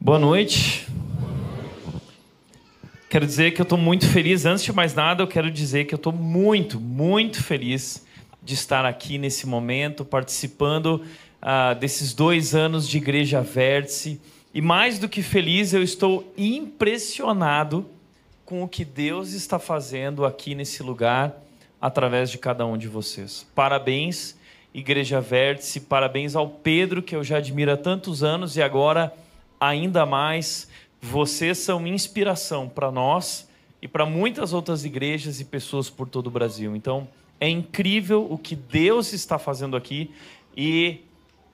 Boa noite. Quero dizer que eu estou muito feliz. Antes de mais nada, eu quero dizer que eu estou muito, muito feliz de estar aqui nesse momento, participando uh, desses dois anos de Igreja Vértice. E mais do que feliz, eu estou impressionado com o que Deus está fazendo aqui nesse lugar, através de cada um de vocês. Parabéns, Igreja Vértice, parabéns ao Pedro, que eu já admiro há tantos anos e agora ainda mais. Vocês são inspiração para nós e para muitas outras igrejas e pessoas por todo o Brasil. Então, é incrível o que Deus está fazendo aqui e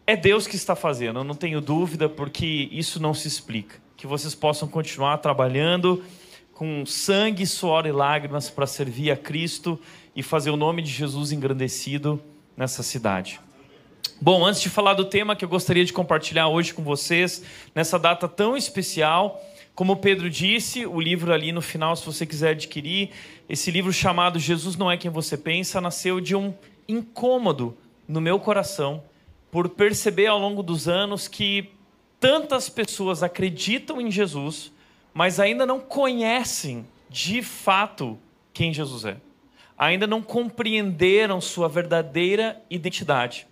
é Deus que está fazendo, eu não tenho dúvida, porque isso não se explica. Que vocês possam continuar trabalhando com sangue, suor e lágrimas para servir a Cristo e fazer o nome de Jesus engrandecido nessa cidade. Bom, antes de falar do tema que eu gostaria de compartilhar hoje com vocês, nessa data tão especial, como Pedro disse, o livro ali no final, se você quiser adquirir, esse livro chamado Jesus Não É Quem Você Pensa, nasceu de um incômodo no meu coração por perceber ao longo dos anos que tantas pessoas acreditam em Jesus, mas ainda não conhecem de fato quem Jesus é. Ainda não compreenderam sua verdadeira identidade.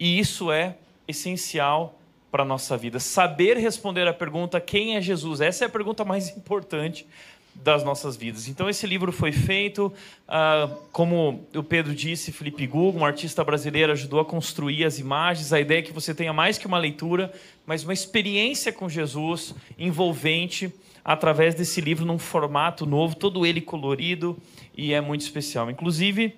E isso é essencial para a nossa vida. Saber responder a pergunta quem é Jesus, essa é a pergunta mais importante das nossas vidas. Então, esse livro foi feito, uh, como o Pedro disse, Felipe Google, um artista brasileiro, ajudou a construir as imagens. A ideia é que você tenha mais que uma leitura, mas uma experiência com Jesus envolvente através desse livro num formato novo, todo ele colorido e é muito especial. Inclusive,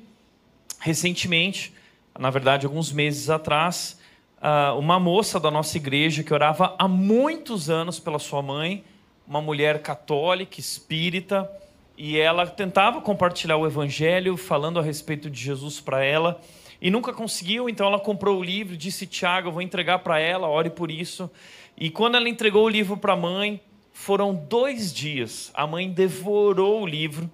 recentemente, na verdade, alguns meses atrás, ah, uma moça da nossa igreja que orava há muitos anos pela sua mãe, uma mulher católica, espírita, e ela tentava compartilhar o evangelho, falando a respeito de Jesus para ela, e nunca conseguiu, então ela comprou o livro, disse: Tiago, eu vou entregar para ela, ore por isso. E quando ela entregou o livro para a mãe, foram dois dias, a mãe devorou o livro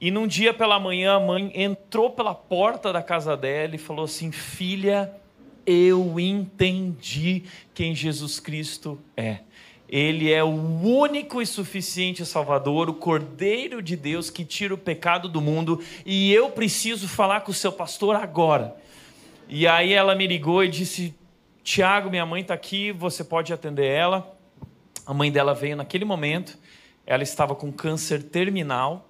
e num dia pela manhã, a mãe entrou pela porta da casa dela e falou assim: Filha, eu entendi quem Jesus Cristo é. Ele é o único e suficiente Salvador, o Cordeiro de Deus que tira o pecado do mundo, e eu preciso falar com o seu pastor agora. E aí ela me ligou e disse: Tiago, minha mãe está aqui, você pode atender ela. A mãe dela veio naquele momento, ela estava com câncer terminal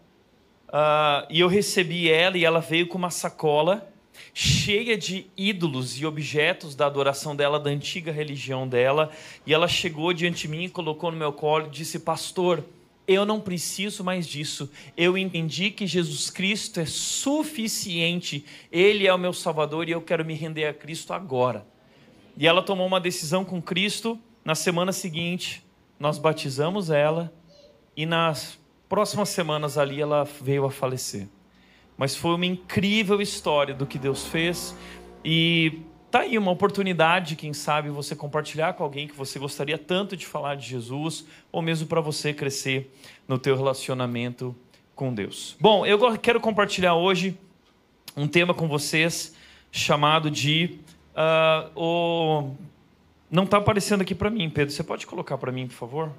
Uh, e eu recebi ela e ela veio com uma sacola cheia de ídolos e objetos da adoração dela, da antiga religião dela. E ela chegou diante de mim, colocou no meu colo e disse: Pastor, eu não preciso mais disso. Eu entendi que Jesus Cristo é suficiente. Ele é o meu Salvador e eu quero me render a Cristo agora. E ela tomou uma decisão com Cristo. Na semana seguinte, nós batizamos ela e nas próximas semanas ali ela veio a falecer. Mas foi uma incrível história do que Deus fez e tá aí uma oportunidade, quem sabe, você compartilhar com alguém que você gostaria tanto de falar de Jesus, ou mesmo para você crescer no teu relacionamento com Deus. Bom, eu quero compartilhar hoje um tema com vocês chamado de uh, o não está aparecendo aqui para mim, Pedro. Você pode colocar para mim, por favor?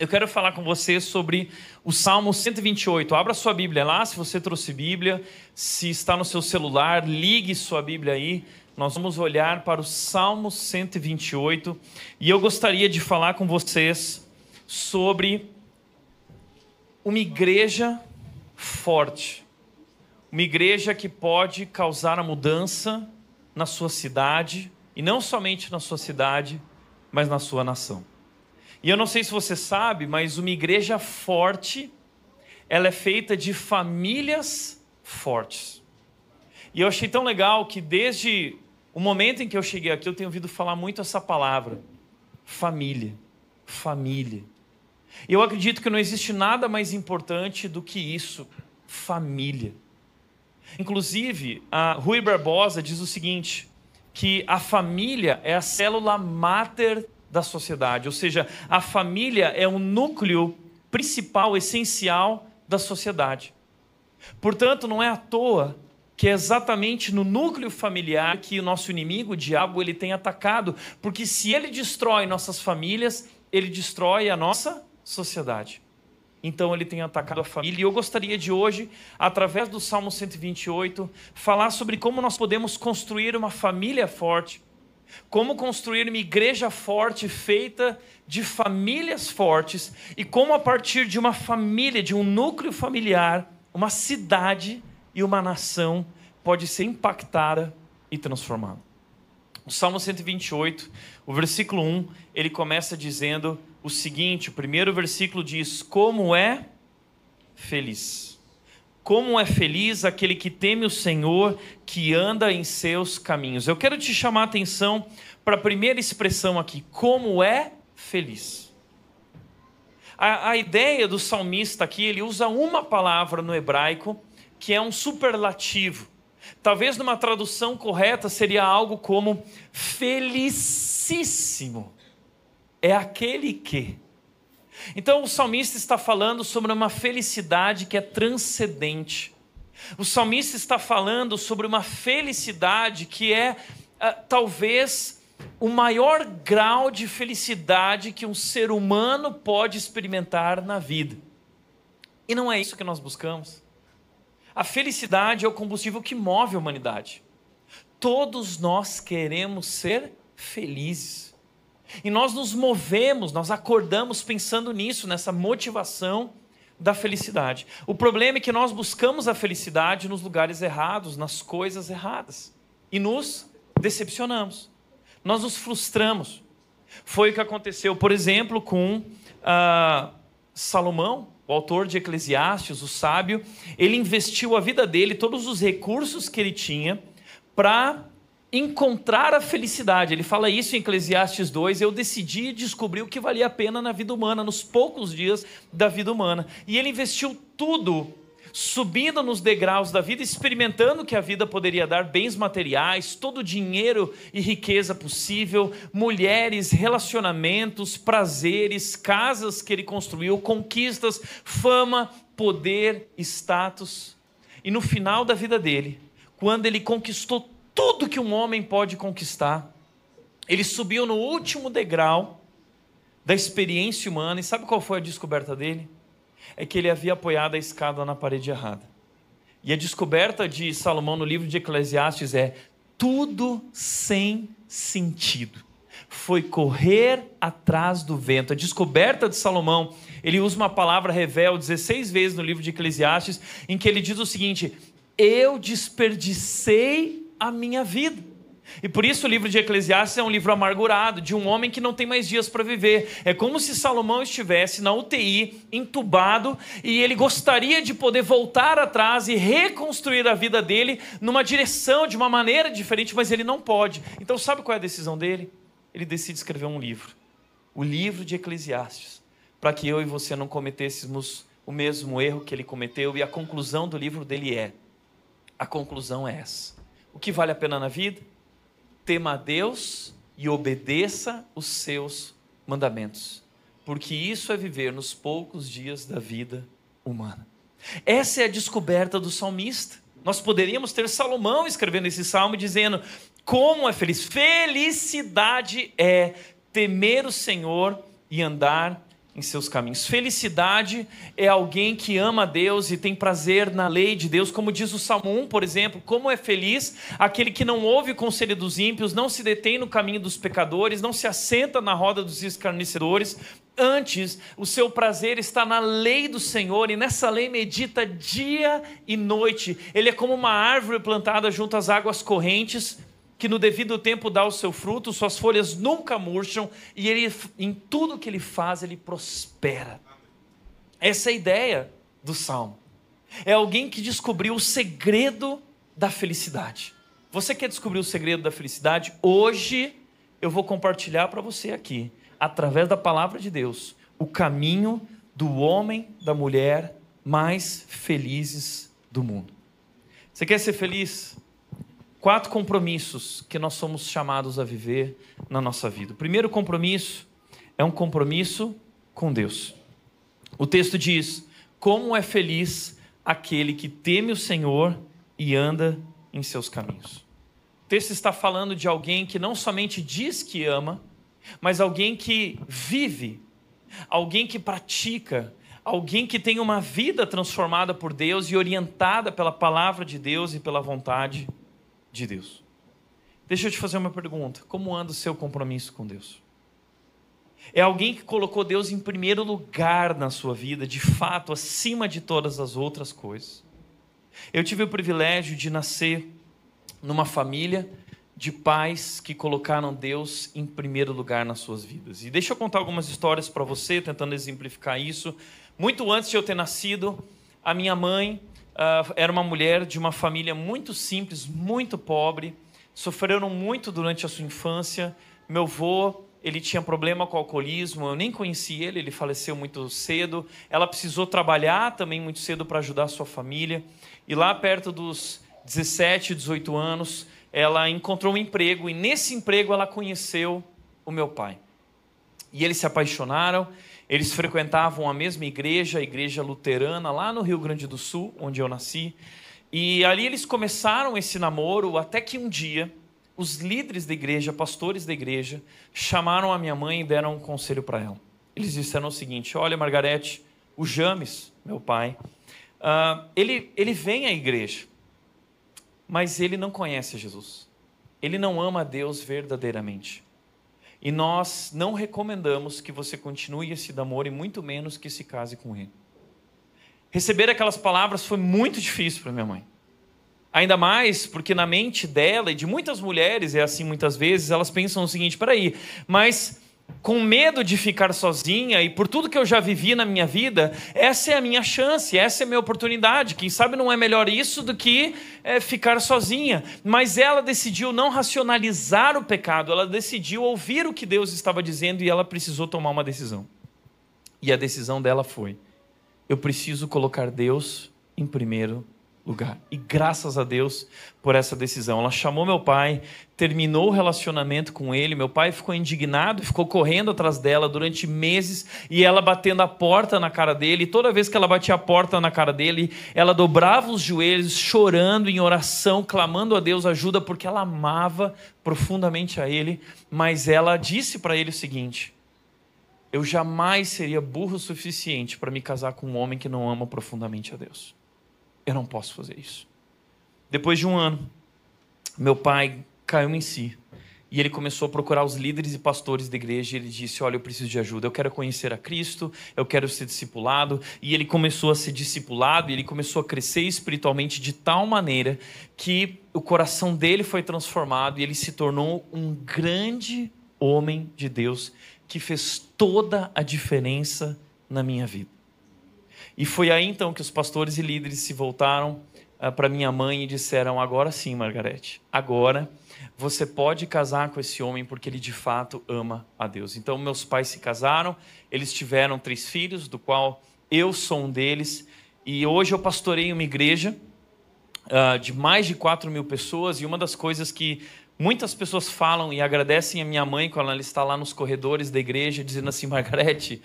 Eu quero falar com você sobre o Salmo 128. Abra sua Bíblia lá, se você trouxe Bíblia, se está no seu celular, ligue sua Bíblia aí. Nós vamos olhar para o Salmo 128 e eu gostaria de falar com vocês sobre uma igreja forte. Uma igreja que pode causar a mudança na sua cidade, e não somente na sua cidade, mas na sua nação. E eu não sei se você sabe, mas uma igreja forte, ela é feita de famílias fortes. E eu achei tão legal que desde o momento em que eu cheguei aqui, eu tenho ouvido falar muito essa palavra: família. Família. Eu acredito que não existe nada mais importante do que isso: família. Inclusive, a Rui Barbosa diz o seguinte: que a família é a célula máter da sociedade, ou seja, a família é o núcleo principal, essencial da sociedade. Portanto, não é à toa que é exatamente no núcleo familiar que o nosso inimigo, o diabo, ele tem atacado, porque se ele destrói nossas famílias, ele destrói a nossa sociedade. Então ele tem atacado a família. E eu gostaria de hoje, através do Salmo 128, falar sobre como nós podemos construir uma família forte, como construir uma igreja forte feita de famílias fortes e como a partir de uma família, de um núcleo familiar, uma cidade e uma nação pode ser impactada e transformada. O Salmo 128, o versículo 1, ele começa dizendo: o seguinte: o primeiro versículo diz: Como é feliz. Como é feliz aquele que teme o Senhor, que anda em seus caminhos. Eu quero te chamar a atenção para a primeira expressão aqui: como é feliz. A, a ideia do salmista aqui, ele usa uma palavra no hebraico que é um superlativo. Talvez numa tradução correta seria algo como felicíssimo é aquele que. Então o salmista está falando sobre uma felicidade que é transcendente. O salmista está falando sobre uma felicidade que é uh, talvez o maior grau de felicidade que um ser humano pode experimentar na vida. E não é isso que nós buscamos. A felicidade é o combustível que move a humanidade. Todos nós queremos ser felizes. E nós nos movemos, nós acordamos pensando nisso, nessa motivação da felicidade. O problema é que nós buscamos a felicidade nos lugares errados, nas coisas erradas. E nos decepcionamos. Nós nos frustramos. Foi o que aconteceu, por exemplo, com ah, Salomão, o autor de Eclesiastes, o sábio. Ele investiu a vida dele, todos os recursos que ele tinha, para encontrar a felicidade. Ele fala isso em Eclesiastes 2. Eu decidi descobrir o que valia a pena na vida humana, nos poucos dias da vida humana. E ele investiu tudo subindo nos degraus da vida, experimentando que a vida poderia dar bens materiais, todo o dinheiro e riqueza possível, mulheres, relacionamentos, prazeres, casas que ele construiu, conquistas, fama, poder, status. E no final da vida dele, quando ele conquistou tudo que um homem pode conquistar. Ele subiu no último degrau da experiência humana, e sabe qual foi a descoberta dele? É que ele havia apoiado a escada na parede errada. E a descoberta de Salomão no livro de Eclesiastes é tudo sem sentido. Foi correr atrás do vento. A descoberta de Salomão, ele usa uma palavra revel 16 vezes no livro de Eclesiastes, em que ele diz o seguinte: Eu desperdicei a minha vida. E por isso o livro de Eclesiastes é um livro amargurado, de um homem que não tem mais dias para viver. É como se Salomão estivesse na UTI, entubado, e ele gostaria de poder voltar atrás e reconstruir a vida dele numa direção, de uma maneira diferente, mas ele não pode. Então, sabe qual é a decisão dele? Ele decide escrever um livro, o livro de Eclesiastes, para que eu e você não cometêssemos o mesmo erro que ele cometeu, e a conclusão do livro dele é: a conclusão é essa o que vale a pena na vida? Tema a Deus e obedeça os seus mandamentos, porque isso é viver nos poucos dias da vida humana. Essa é a descoberta do salmista. Nós poderíamos ter Salomão escrevendo esse salmo dizendo: como é feliz. Felicidade é temer o Senhor e andar em seus caminhos. Felicidade é alguém que ama Deus e tem prazer na lei de Deus, como diz o Salmo 1, por exemplo, como é feliz aquele que não ouve o conselho dos ímpios, não se detém no caminho dos pecadores, não se assenta na roda dos escarnecedores, antes o seu prazer está na lei do Senhor e nessa lei medita dia e noite. Ele é como uma árvore plantada junto às águas correntes, que no devido tempo dá o seu fruto, suas folhas nunca murcham e ele, em tudo que ele faz, ele prospera. Essa é a ideia do salmo. É alguém que descobriu o segredo da felicidade. Você quer descobrir o segredo da felicidade? Hoje eu vou compartilhar para você aqui, através da palavra de Deus, o caminho do homem, da mulher mais felizes do mundo. Você quer ser feliz? Quatro compromissos que nós somos chamados a viver na nossa vida. O primeiro compromisso é um compromisso com Deus. O texto diz: Como é feliz aquele que teme o Senhor e anda em seus caminhos. O texto está falando de alguém que não somente diz que ama, mas alguém que vive, alguém que pratica, alguém que tem uma vida transformada por Deus e orientada pela palavra de Deus e pela vontade de Deus. Deixa eu te fazer uma pergunta: como anda o seu compromisso com Deus? É alguém que colocou Deus em primeiro lugar na sua vida, de fato, acima de todas as outras coisas. Eu tive o privilégio de nascer numa família de pais que colocaram Deus em primeiro lugar nas suas vidas. E deixa eu contar algumas histórias para você, tentando exemplificar isso. Muito antes de eu ter nascido, a minha mãe uh, era uma mulher de uma família muito simples, muito pobre, sofreram muito durante a sua infância. Meu avô ele tinha problema com o alcoolismo, eu nem conheci ele, ele faleceu muito cedo. Ela precisou trabalhar também muito cedo para ajudar a sua família. E lá perto dos 17, 18 anos, ela encontrou um emprego e nesse emprego ela conheceu o meu pai. E eles se apaixonaram, eles frequentavam a mesma igreja, a igreja luterana, lá no Rio Grande do Sul, onde eu nasci. E ali eles começaram esse namoro até que um dia os líderes da igreja, pastores da igreja, chamaram a minha mãe e deram um conselho para ela. Eles disseram o seguinte: Olha, Margarete, o James, meu pai, uh, ele, ele vem à igreja, mas ele não conhece Jesus. Ele não ama a Deus verdadeiramente. E nós não recomendamos que você continue esse namoro e muito menos que se case com ele. Receber aquelas palavras foi muito difícil para minha mãe. Ainda mais porque na mente dela e de muitas mulheres, é assim muitas vezes, elas pensam o seguinte: peraí, mas com medo de ficar sozinha e por tudo que eu já vivi na minha vida, essa é a minha chance, essa é a minha oportunidade. Quem sabe não é melhor isso do que é, ficar sozinha. Mas ela decidiu não racionalizar o pecado, ela decidiu ouvir o que Deus estava dizendo e ela precisou tomar uma decisão. E a decisão dela foi: eu preciso colocar Deus em primeiro lugar. E graças a Deus por essa decisão. Ela chamou meu pai, terminou o relacionamento com ele. Meu pai ficou indignado, ficou correndo atrás dela durante meses e ela batendo a porta na cara dele. E toda vez que ela batia a porta na cara dele, ela dobrava os joelhos, chorando em oração, clamando a Deus ajuda, porque ela amava profundamente a ele. Mas ela disse para ele o seguinte: Eu jamais seria burro o suficiente para me casar com um homem que não ama profundamente a Deus. Eu não posso fazer isso. Depois de um ano, meu pai caiu em si. E ele começou a procurar os líderes e pastores da igreja. E ele disse: Olha, eu preciso de ajuda. Eu quero conhecer a Cristo. Eu quero ser discipulado. E ele começou a ser discipulado. E ele começou a crescer espiritualmente de tal maneira que o coração dele foi transformado. E ele se tornou um grande homem de Deus que fez toda a diferença na minha vida. E foi aí então que os pastores e líderes se voltaram uh, para minha mãe e disseram: Agora sim, Margarete, agora você pode casar com esse homem porque ele de fato ama a Deus. Então, meus pais se casaram, eles tiveram três filhos, do qual eu sou um deles, e hoje eu pastorei uma igreja uh, de mais de 4 mil pessoas, e uma das coisas que muitas pessoas falam e agradecem a minha mãe quando ela está lá nos corredores da igreja, dizendo assim: Margarete,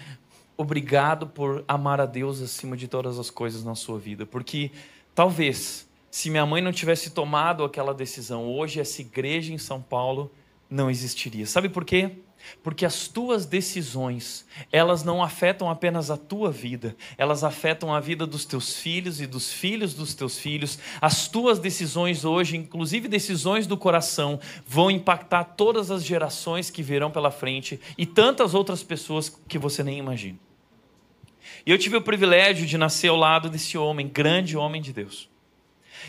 obrigado por amar a Deus acima de todas as coisas na sua vida, porque talvez se minha mãe não tivesse tomado aquela decisão hoje, essa igreja em São Paulo não existiria. Sabe por quê? Porque as tuas decisões, elas não afetam apenas a tua vida, elas afetam a vida dos teus filhos e dos filhos dos teus filhos. As tuas decisões hoje, inclusive decisões do coração, vão impactar todas as gerações que virão pela frente e tantas outras pessoas que você nem imagina. E eu tive o privilégio de nascer ao lado desse homem, grande homem de Deus.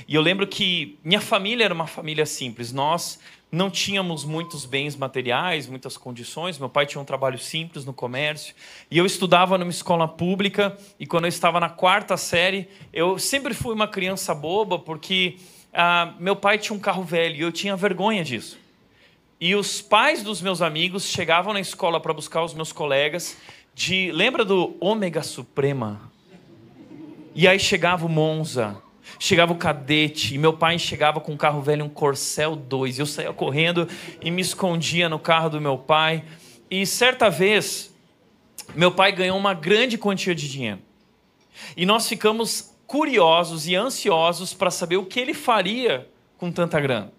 E eu lembro que minha família era uma família simples. Nós não tínhamos muitos bens materiais, muitas condições. Meu pai tinha um trabalho simples no comércio. E eu estudava numa escola pública. E quando eu estava na quarta série, eu sempre fui uma criança boba, porque ah, meu pai tinha um carro velho e eu tinha vergonha disso. E os pais dos meus amigos chegavam na escola para buscar os meus colegas de. Lembra do Ômega Suprema? E aí chegava o Monza, chegava o Cadete, e meu pai chegava com um carro velho, um Corcel 2. Eu saía correndo e me escondia no carro do meu pai. E certa vez, meu pai ganhou uma grande quantia de dinheiro. E nós ficamos curiosos e ansiosos para saber o que ele faria com tanta grana?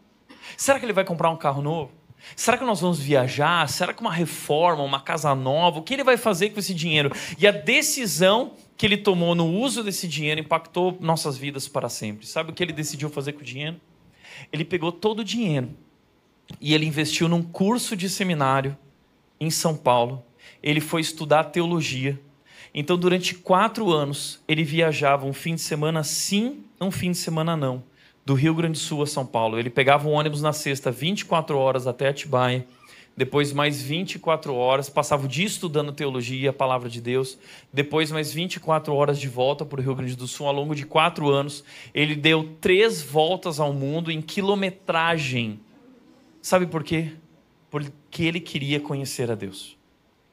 Será que ele vai comprar um carro novo? Será que nós vamos viajar? Será que uma reforma, uma casa nova? O que ele vai fazer com esse dinheiro? E a decisão que ele tomou no uso desse dinheiro impactou nossas vidas para sempre. Sabe o que ele decidiu fazer com o dinheiro? Ele pegou todo o dinheiro e ele investiu num curso de seminário em São Paulo. Ele foi estudar teologia. Então, durante quatro anos, ele viajava um fim de semana sim, um fim de semana não do Rio Grande do Sul a São Paulo. Ele pegava um ônibus na sexta, 24 horas até Atibaia, depois mais 24 horas, passava o dia estudando teologia a palavra de Deus, depois mais 24 horas de volta para o Rio Grande do Sul. Ao longo de quatro anos, ele deu três voltas ao mundo em quilometragem. Sabe por quê? Porque ele queria conhecer a Deus.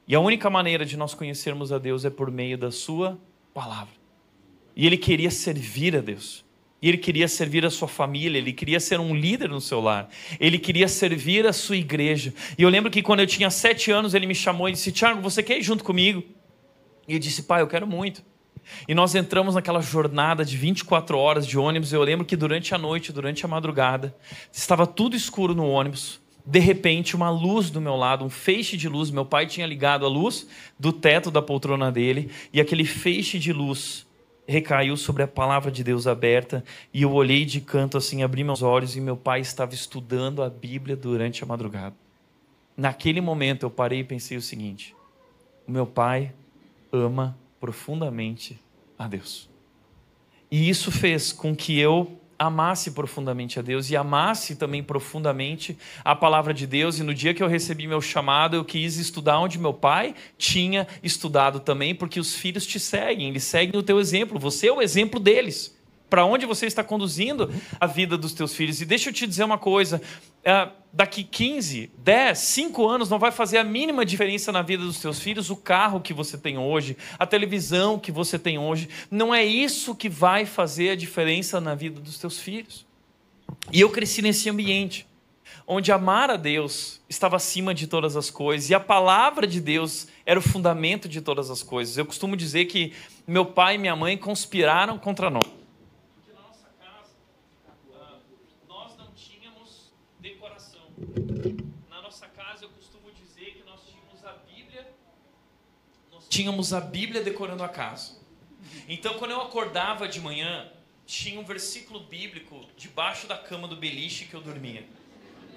E a única maneira de nós conhecermos a Deus é por meio da Sua palavra. E ele queria servir a Deus. E ele queria servir a sua família, ele queria ser um líder no seu lar, ele queria servir a sua igreja. E eu lembro que quando eu tinha sete anos, ele me chamou e disse: Tiago, você quer ir junto comigo? E eu disse: Pai, eu quero muito. E nós entramos naquela jornada de 24 horas de ônibus. Eu lembro que durante a noite, durante a madrugada, estava tudo escuro no ônibus. De repente, uma luz do meu lado, um feixe de luz. Meu pai tinha ligado a luz do teto da poltrona dele, e aquele feixe de luz recaiu sobre a palavra de Deus aberta e eu olhei de canto assim, abri meus olhos e meu pai estava estudando a Bíblia durante a madrugada. Naquele momento eu parei e pensei o seguinte: o meu pai ama profundamente a Deus. E isso fez com que eu amasse profundamente a Deus e amasse também profundamente a palavra de Deus. E no dia que eu recebi meu chamado, eu quis estudar onde meu pai tinha estudado também, porque os filhos te seguem, eles seguem o teu exemplo, você é o exemplo deles para onde você está conduzindo a vida dos teus filhos. E deixa eu te dizer uma coisa: é, daqui 15, 10, 5 anos não vai fazer a mínima diferença na vida dos teus filhos o carro que você tem hoje, a televisão que você tem hoje. Não é isso que vai fazer a diferença na vida dos teus filhos. E eu cresci nesse ambiente onde amar a Deus estava acima de todas as coisas e a palavra de Deus era o fundamento de todas as coisas. Eu costumo dizer que meu pai e minha mãe conspiraram contra nós. Na nossa casa eu costumo dizer que nós tínhamos a Bíblia, nós tínhamos a Bíblia decorando a casa. Então quando eu acordava de manhã, tinha um versículo bíblico debaixo da cama do beliche que eu dormia.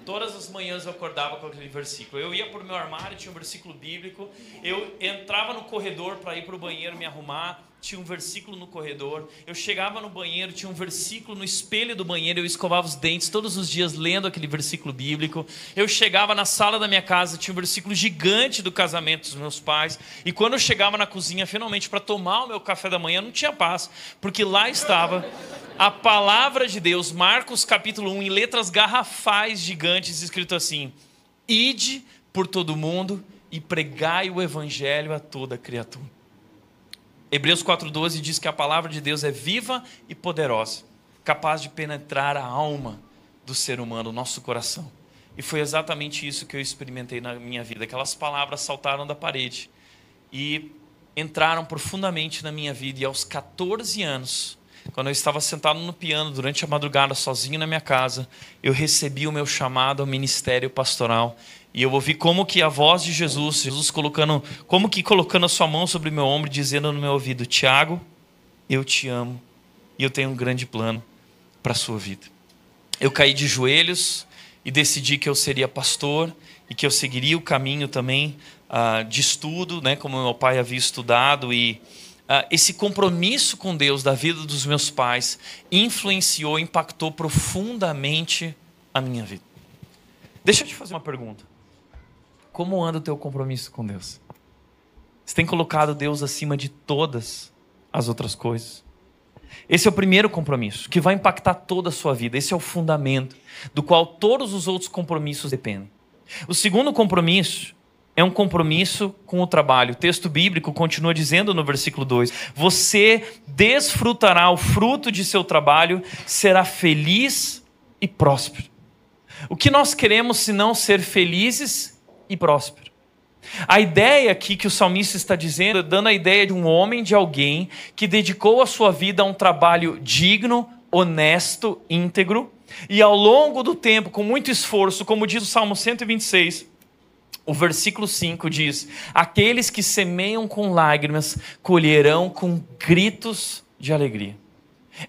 Todas as manhãs eu acordava com aquele versículo. Eu ia para o meu armário, tinha um versículo bíblico. Eu entrava no corredor para ir para o banheiro me arrumar tinha um versículo no corredor. Eu chegava no banheiro, tinha um versículo no espelho do banheiro. Eu escovava os dentes todos os dias lendo aquele versículo bíblico. Eu chegava na sala da minha casa, tinha um versículo gigante do casamento dos meus pais. E quando eu chegava na cozinha, finalmente, para tomar o meu café da manhã, não tinha paz, porque lá estava a palavra de Deus, Marcos capítulo 1, em letras garrafais gigantes, escrito assim: Ide por todo mundo e pregai o evangelho a toda criatura. Hebreus 4,12 diz que a palavra de Deus é viva e poderosa, capaz de penetrar a alma do ser humano, o nosso coração. E foi exatamente isso que eu experimentei na minha vida. Aquelas palavras saltaram da parede e entraram profundamente na minha vida. E aos 14 anos, quando eu estava sentado no piano durante a madrugada, sozinho na minha casa, eu recebi o meu chamado ao ministério pastoral e eu ouvi como que a voz de Jesus, Jesus colocando, como que colocando a sua mão sobre meu ombro, dizendo no meu ouvido: Tiago, eu te amo e eu tenho um grande plano para a sua vida. Eu caí de joelhos e decidi que eu seria pastor e que eu seguiria o caminho também uh, de estudo, né, como meu pai havia estudado e uh, esse compromisso com Deus da vida dos meus pais influenciou, impactou profundamente a minha vida. Deixa eu te fazer uma pergunta. Como anda o teu compromisso com Deus? Você tem colocado Deus acima de todas as outras coisas? Esse é o primeiro compromisso, que vai impactar toda a sua vida. Esse é o fundamento do qual todos os outros compromissos dependem. O segundo compromisso é um compromisso com o trabalho. O texto bíblico continua dizendo no versículo 2: Você desfrutará o fruto de seu trabalho, será feliz e próspero. O que nós queremos se não ser felizes e próspero. A ideia aqui que o salmista está dizendo, dando a ideia de um homem, de alguém que dedicou a sua vida a um trabalho digno, honesto, íntegro, E ao longo do tempo, com muito esforço, como diz o Salmo 126, o versículo 5 diz: Aqueles que semeiam com lágrimas colherão com gritos de alegria.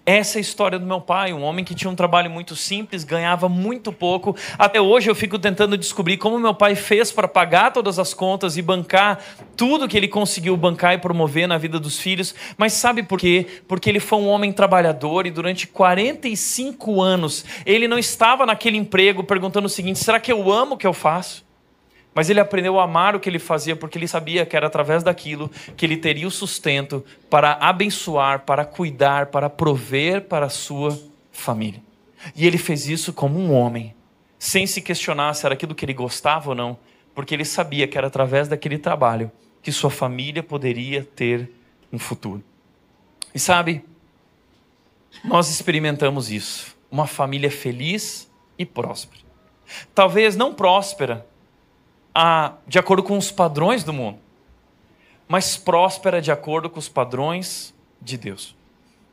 Essa é a história do meu pai, um homem que tinha um trabalho muito simples, ganhava muito pouco. Até hoje eu fico tentando descobrir como meu pai fez para pagar todas as contas e bancar tudo que ele conseguiu bancar e promover na vida dos filhos. Mas sabe por quê? Porque ele foi um homem trabalhador e durante 45 anos ele não estava naquele emprego perguntando o seguinte: será que eu amo o que eu faço? Mas ele aprendeu a amar o que ele fazia porque ele sabia que era através daquilo que ele teria o sustento para abençoar, para cuidar, para prover para a sua família. E ele fez isso como um homem, sem se questionar se era aquilo que ele gostava ou não, porque ele sabia que era através daquele trabalho que sua família poderia ter um futuro. E sabe, nós experimentamos isso, uma família feliz e próspera. Talvez não próspera a, de acordo com os padrões do mundo, mas próspera de acordo com os padrões de Deus.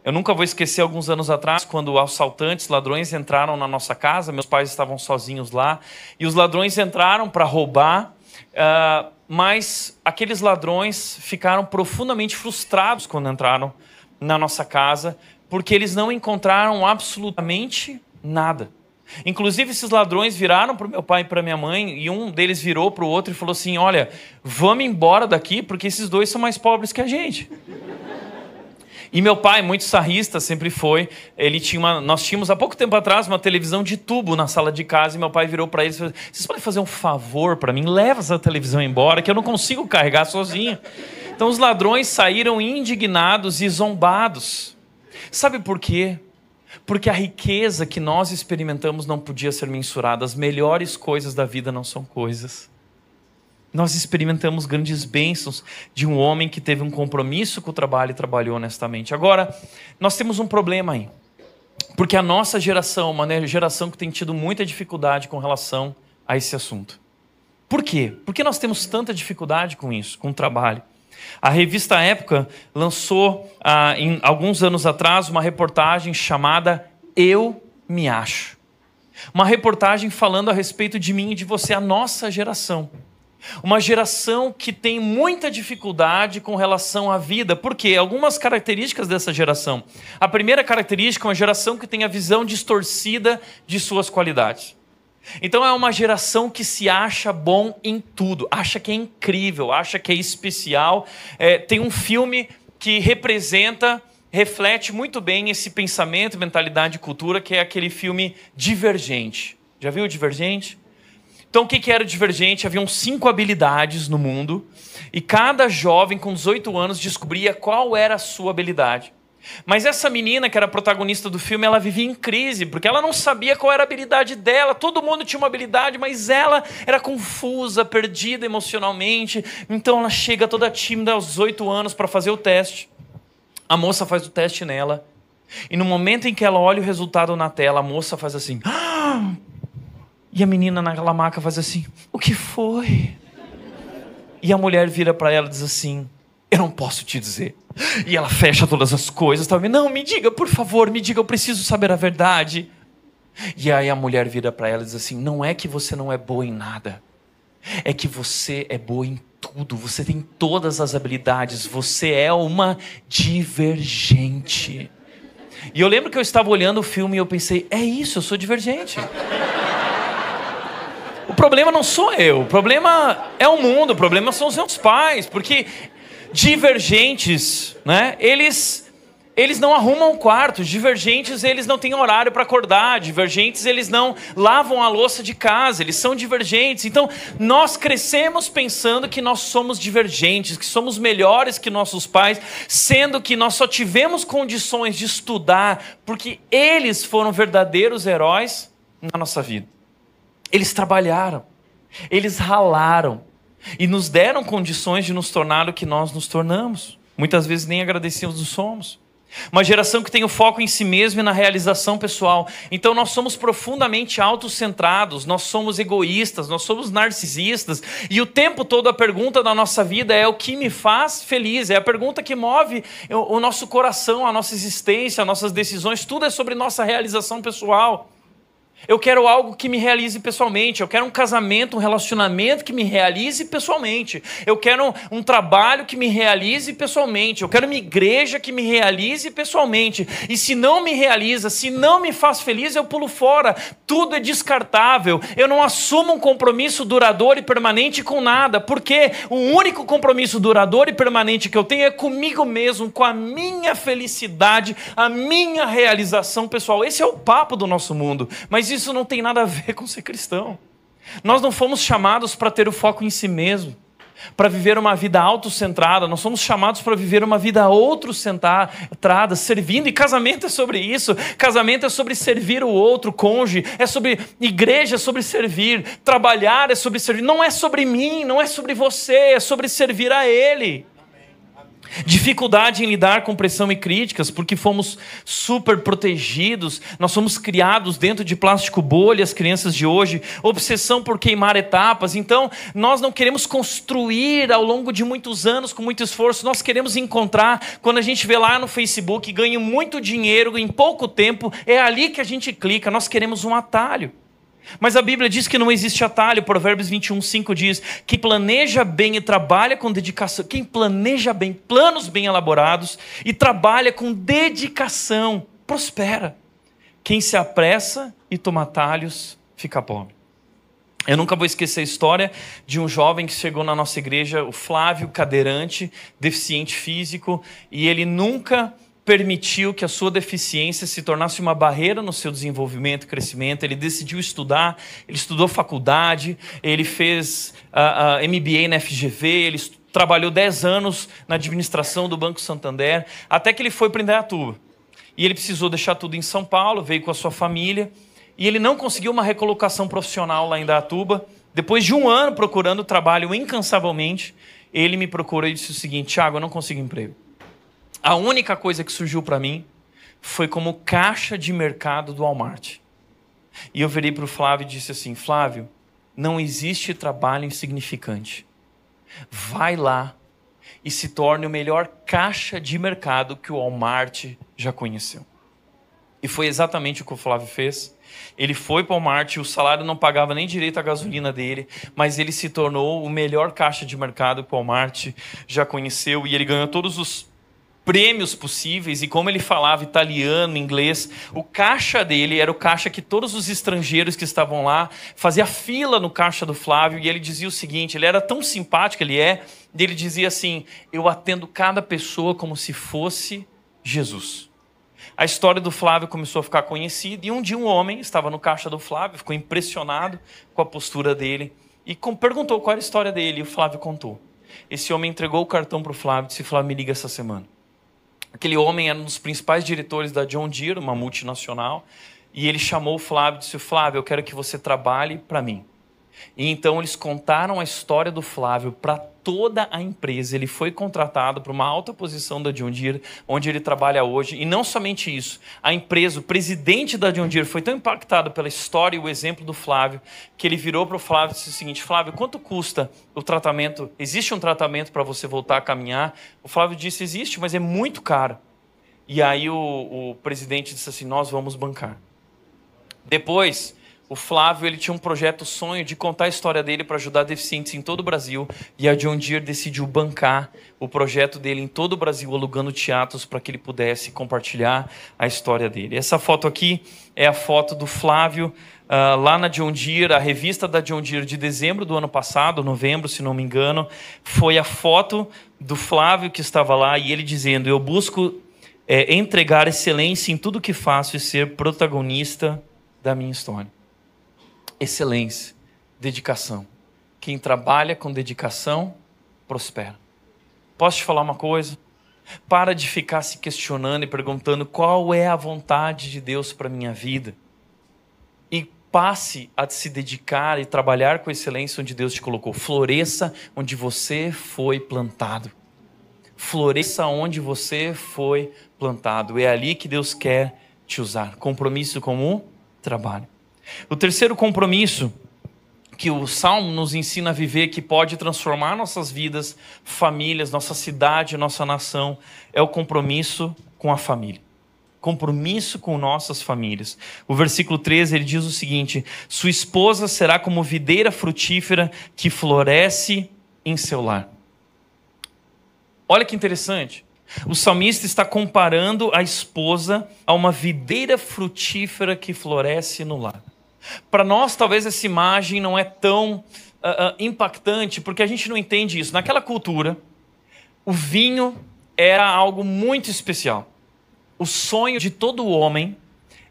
Eu nunca vou esquecer alguns anos atrás, quando assaltantes, ladrões entraram na nossa casa, meus pais estavam sozinhos lá, e os ladrões entraram para roubar, uh, mas aqueles ladrões ficaram profundamente frustrados quando entraram na nossa casa, porque eles não encontraram absolutamente nada. Inclusive, esses ladrões viraram para o meu pai e para minha mãe, e um deles virou para o outro e falou assim: Olha, vamos embora daqui, porque esses dois são mais pobres que a gente. E meu pai, muito sarrista, sempre foi. Ele tinha uma, nós tínhamos há pouco tempo atrás uma televisão de tubo na sala de casa e meu pai virou para eles e falou: "Vocês podem fazer um favor para mim? Leva essa televisão embora que eu não consigo carregar sozinho". Então os ladrões saíram indignados e zombados. Sabe por quê? Porque a riqueza que nós experimentamos não podia ser mensurada. As melhores coisas da vida não são coisas. Nós experimentamos grandes bênçãos de um homem que teve um compromisso com o trabalho e trabalhou honestamente. Agora, nós temos um problema aí. Porque a nossa geração, uma geração que tem tido muita dificuldade com relação a esse assunto. Por quê? Por que nós temos tanta dificuldade com isso, com o trabalho? A revista Época lançou, ah, em, alguns anos atrás, uma reportagem chamada Eu Me Acho. Uma reportagem falando a respeito de mim e de você, a nossa geração. Uma geração que tem muita dificuldade com relação à vida. Por quê? Algumas características dessa geração. A primeira característica é uma geração que tem a visão distorcida de suas qualidades. Então é uma geração que se acha bom em tudo, acha que é incrível, acha que é especial. É, tem um filme que representa, reflete muito bem esse pensamento, mentalidade e cultura, que é aquele filme Divergente. Já viu Divergente? Então, o que era Divergente? Haviam cinco habilidades no mundo e cada jovem com 18 anos descobria qual era a sua habilidade. Mas essa menina, que era protagonista do filme, ela vivia em crise, porque ela não sabia qual era a habilidade dela. Todo mundo tinha uma habilidade, mas ela era confusa, perdida emocionalmente. Então ela chega toda tímida aos 18 anos para fazer o teste. A moça faz o teste nela. E no momento em que ela olha o resultado na tela, a moça faz assim. Ah! E a menina naquela maca faz assim: O que foi? E a mulher vira para ela e diz assim: Eu não posso te dizer. E ela fecha todas as coisas. Tá? Não, me diga, por favor, me diga, eu preciso saber a verdade. E aí a mulher vira para ela e diz assim: Não é que você não é boa em nada, é que você é boa em tudo, você tem todas as habilidades, você é uma divergente. E eu lembro que eu estava olhando o filme e eu pensei: É isso, eu sou divergente. O problema não sou eu, o problema é o mundo, o problema são os meus pais, porque divergentes, né? Eles eles não arrumam quartos, divergentes eles não têm horário para acordar, divergentes eles não lavam a louça de casa, eles são divergentes. Então, nós crescemos pensando que nós somos divergentes, que somos melhores que nossos pais, sendo que nós só tivemos condições de estudar porque eles foram verdadeiros heróis na nossa vida. Eles trabalharam, eles ralaram, e nos deram condições de nos tornar o que nós nos tornamos. Muitas vezes nem agradecidos somos. Uma geração que tem o foco em si mesmo e na realização pessoal. Então nós somos profundamente autocentrados, nós somos egoístas, nós somos narcisistas. E o tempo todo a pergunta da nossa vida é o que me faz feliz? É a pergunta que move o nosso coração, a nossa existência, as nossas decisões. Tudo é sobre nossa realização pessoal. Eu quero algo que me realize pessoalmente. Eu quero um casamento, um relacionamento que me realize pessoalmente. Eu quero um, um, trabalho que me realize pessoalmente. Eu quero uma igreja que me realize pessoalmente. E se não me realiza, se não me faz feliz, eu pulo fora. Tudo é descartável. Eu não assumo um compromisso duradouro e permanente com nada. Porque o único compromisso duradouro e permanente que eu tenho é comigo mesmo, com a minha felicidade, a minha realização pessoal. Esse é o papo do nosso mundo. Mas isso não tem nada a ver com ser cristão. Nós não fomos chamados para ter o foco em si mesmo, para viver uma vida autocentrada, nós somos chamados para viver uma vida outrocentrada, servindo, e casamento é sobre isso. Casamento é sobre servir o outro, cônjuge, é sobre igreja, é sobre servir, trabalhar é sobre servir, não é sobre mim, não é sobre você, é sobre servir a Ele. Dificuldade em lidar com pressão e críticas, porque fomos super protegidos, nós somos criados dentro de plástico bolha, as crianças de hoje, obsessão por queimar etapas. Então, nós não queremos construir ao longo de muitos anos com muito esforço, nós queremos encontrar. Quando a gente vê lá no Facebook, ganha muito dinheiro em pouco tempo, é ali que a gente clica, nós queremos um atalho. Mas a Bíblia diz que não existe atalho. Provérbios 21, 5 diz: Quem planeja bem e trabalha com dedicação, quem planeja bem, planos bem elaborados e trabalha com dedicação, prospera. Quem se apressa e toma atalhos, fica pobre. Eu nunca vou esquecer a história de um jovem que chegou na nossa igreja, o Flávio, cadeirante, deficiente físico, e ele nunca permitiu que a sua deficiência se tornasse uma barreira no seu desenvolvimento e crescimento. Ele decidiu estudar, ele estudou faculdade, ele fez uh, uh, MBA na FGV, ele trabalhou 10 anos na administração do Banco Santander, até que ele foi para Indaiatuba. E ele precisou deixar tudo em São Paulo, veio com a sua família, e ele não conseguiu uma recolocação profissional lá em Indaiatuba. Depois de um ano procurando trabalho incansavelmente, ele me procurou e disse o seguinte: Tiago, eu não consigo emprego. A única coisa que surgiu para mim foi como caixa de mercado do Walmart. E eu virei para o Flávio e disse assim: Flávio, não existe trabalho insignificante. Vai lá e se torne o melhor caixa de mercado que o Walmart já conheceu. E foi exatamente o que o Flávio fez. Ele foi para o Walmart, o salário não pagava nem direito a gasolina dele, mas ele se tornou o melhor caixa de mercado que o Walmart já conheceu e ele ganhou todos os prêmios possíveis e como ele falava italiano, inglês, o caixa dele era o caixa que todos os estrangeiros que estavam lá fazia fila no caixa do Flávio e ele dizia o seguinte, ele era tão simpático, ele é, ele dizia assim: "Eu atendo cada pessoa como se fosse Jesus". A história do Flávio começou a ficar conhecida e um dia um homem estava no caixa do Flávio, ficou impressionado com a postura dele e perguntou qual era a história dele e o Flávio contou. Esse homem entregou o cartão para o Flávio e disse: Flávio, me liga essa semana. Aquele homem era um dos principais diretores da John Deere, uma multinacional, e ele chamou o Flávio e disse: Flávio, eu quero que você trabalhe para mim. E então eles contaram a história do Flávio para toda a empresa. Ele foi contratado para uma alta posição da John Deere, onde ele trabalha hoje. E não somente isso, a empresa, o presidente da John Deere foi tão impactado pela história e o exemplo do Flávio, que ele virou para o Flávio e disse o seguinte: Flávio, quanto custa o tratamento? Existe um tratamento para você voltar a caminhar? O Flávio disse: existe, mas é muito caro. E aí o, o presidente disse assim: nós vamos bancar. Depois, o Flávio ele tinha um projeto sonho de contar a história dele para ajudar deficientes em todo o Brasil. E a John Deere decidiu bancar o projeto dele em todo o Brasil alugando teatros para que ele pudesse compartilhar a história dele. Essa foto aqui é a foto do Flávio uh, lá na John Deere, a revista da John Deere de dezembro do ano passado, novembro, se não me engano, foi a foto do Flávio que estava lá e ele dizendo: eu busco é, entregar excelência em tudo que faço e ser protagonista da minha história excelência, dedicação. Quem trabalha com dedicação, prospera. Posso te falar uma coisa? Para de ficar se questionando e perguntando qual é a vontade de Deus para minha vida. E passe a se dedicar e trabalhar com excelência onde Deus te colocou. Floresça onde você foi plantado. Floresça onde você foi plantado. É ali que Deus quer te usar. Compromisso com o trabalho. O terceiro compromisso que o Salmo nos ensina a viver, que pode transformar nossas vidas, famílias, nossa cidade, nossa nação, é o compromisso com a família. compromisso com nossas famílias. O versículo 13 ele diz o seguinte: Sua esposa será como videira frutífera que floresce em seu lar. Olha que interessante. O salmista está comparando a esposa a uma videira frutífera que floresce no lar. Para nós, talvez essa imagem não é tão uh, uh, impactante, porque a gente não entende isso. Naquela cultura, o vinho era algo muito especial. O sonho de todo homem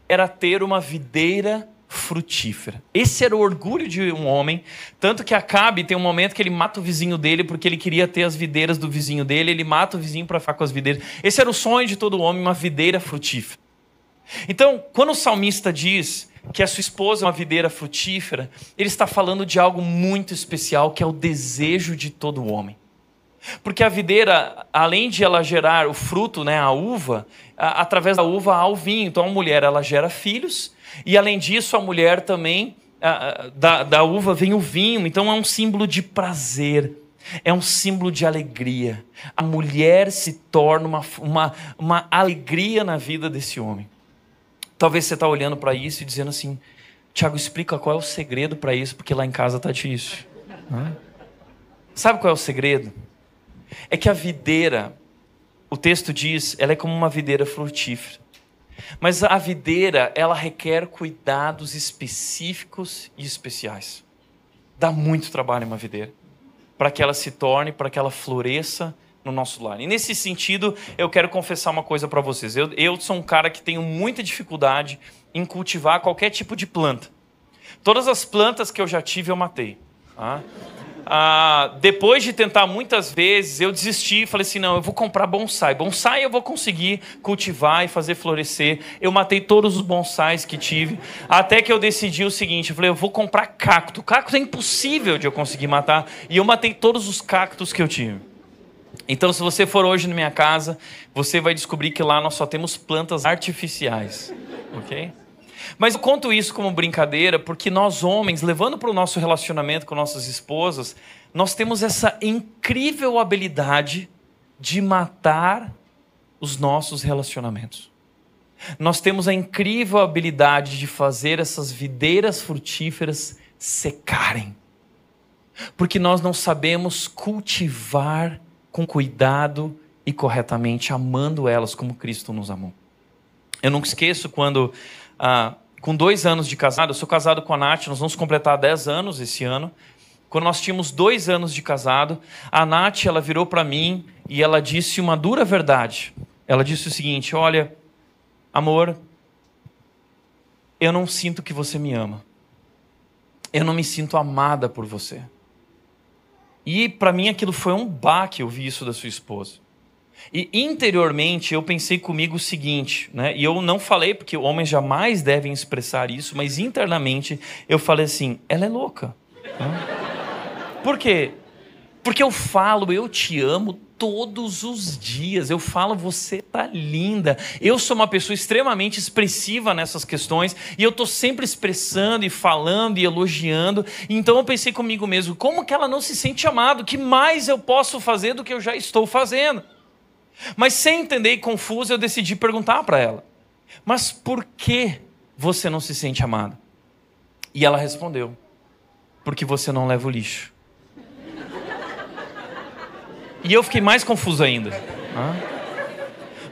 era ter uma videira frutífera. Esse era o orgulho de um homem, tanto que Acabe tem um momento que ele mata o vizinho dele porque ele queria ter as videiras do vizinho dele, ele mata o vizinho para ficar com as videiras. Esse era o sonho de todo homem, uma videira frutífera. Então, quando o salmista diz que a sua esposa é uma videira frutífera, ele está falando de algo muito especial, que é o desejo de todo homem. Porque a videira, além de ela gerar o fruto, né, a uva, a, através da uva há o vinho. Então a mulher ela gera filhos e além disso a mulher também a, da, da uva vem o vinho. Então é um símbolo de prazer. É um símbolo de alegria. A mulher se torna uma, uma, uma alegria na vida desse homem. Talvez você está olhando para isso e dizendo assim: Tiago, explica qual é o segredo para isso, porque lá em casa está difícil. Sabe qual é o segredo? É que a videira, o texto diz, ela é como uma videira frutífera. Mas a videira, ela requer cuidados específicos e especiais. Dá muito trabalho uma videira para que ela se torne, para que ela floresça no nosso lar. E nesse sentido, eu quero confessar uma coisa para vocês. Eu, eu sou um cara que tenho muita dificuldade em cultivar qualquer tipo de planta. Todas as plantas que eu já tive, eu matei. Tá? ah, depois de tentar muitas vezes, eu desisti e falei assim: não, eu vou comprar bonsai. Bonsai eu vou conseguir cultivar e fazer florescer. Eu matei todos os bonsais que tive, até que eu decidi o seguinte: eu falei, eu vou comprar cacto. Cacto é impossível de eu conseguir matar, e eu matei todos os cactos que eu tive. Então, se você for hoje na minha casa, você vai descobrir que lá nós só temos plantas artificiais, ok? Mas eu conto isso como brincadeira porque nós homens, levando para o nosso relacionamento com nossas esposas, nós temos essa incrível habilidade de matar os nossos relacionamentos. Nós temos a incrível habilidade de fazer essas videiras frutíferas secarem. Porque nós não sabemos cultivar com cuidado e corretamente, amando elas como Cristo nos amou. Eu nunca esqueço quando ah, com dois anos de casado, eu sou casado com a Nath, nós vamos completar 10 anos esse ano. Quando nós tínhamos dois anos de casado, a Nath ela virou para mim e ela disse uma dura verdade. Ela disse o seguinte: Olha, amor, eu não sinto que você me ama. Eu não me sinto amada por você. E para mim aquilo foi um baque ouvir isso da sua esposa. E interiormente eu pensei comigo o seguinte, né? E eu não falei porque homens jamais devem expressar isso, mas internamente eu falei assim: ela é louca. Né? Por quê? Porque eu falo, eu te amo todos os dias. Eu falo, você tá linda. Eu sou uma pessoa extremamente expressiva nessas questões e eu tô sempre expressando e falando e elogiando. Então eu pensei comigo mesmo, como que ela não se sente amada? O que mais eu posso fazer do que eu já estou fazendo? Mas sem entender e confuso, eu decidi perguntar para ela: Mas por que você não se sente amada? E ela respondeu: Porque você não leva o lixo. E eu fiquei mais confuso ainda.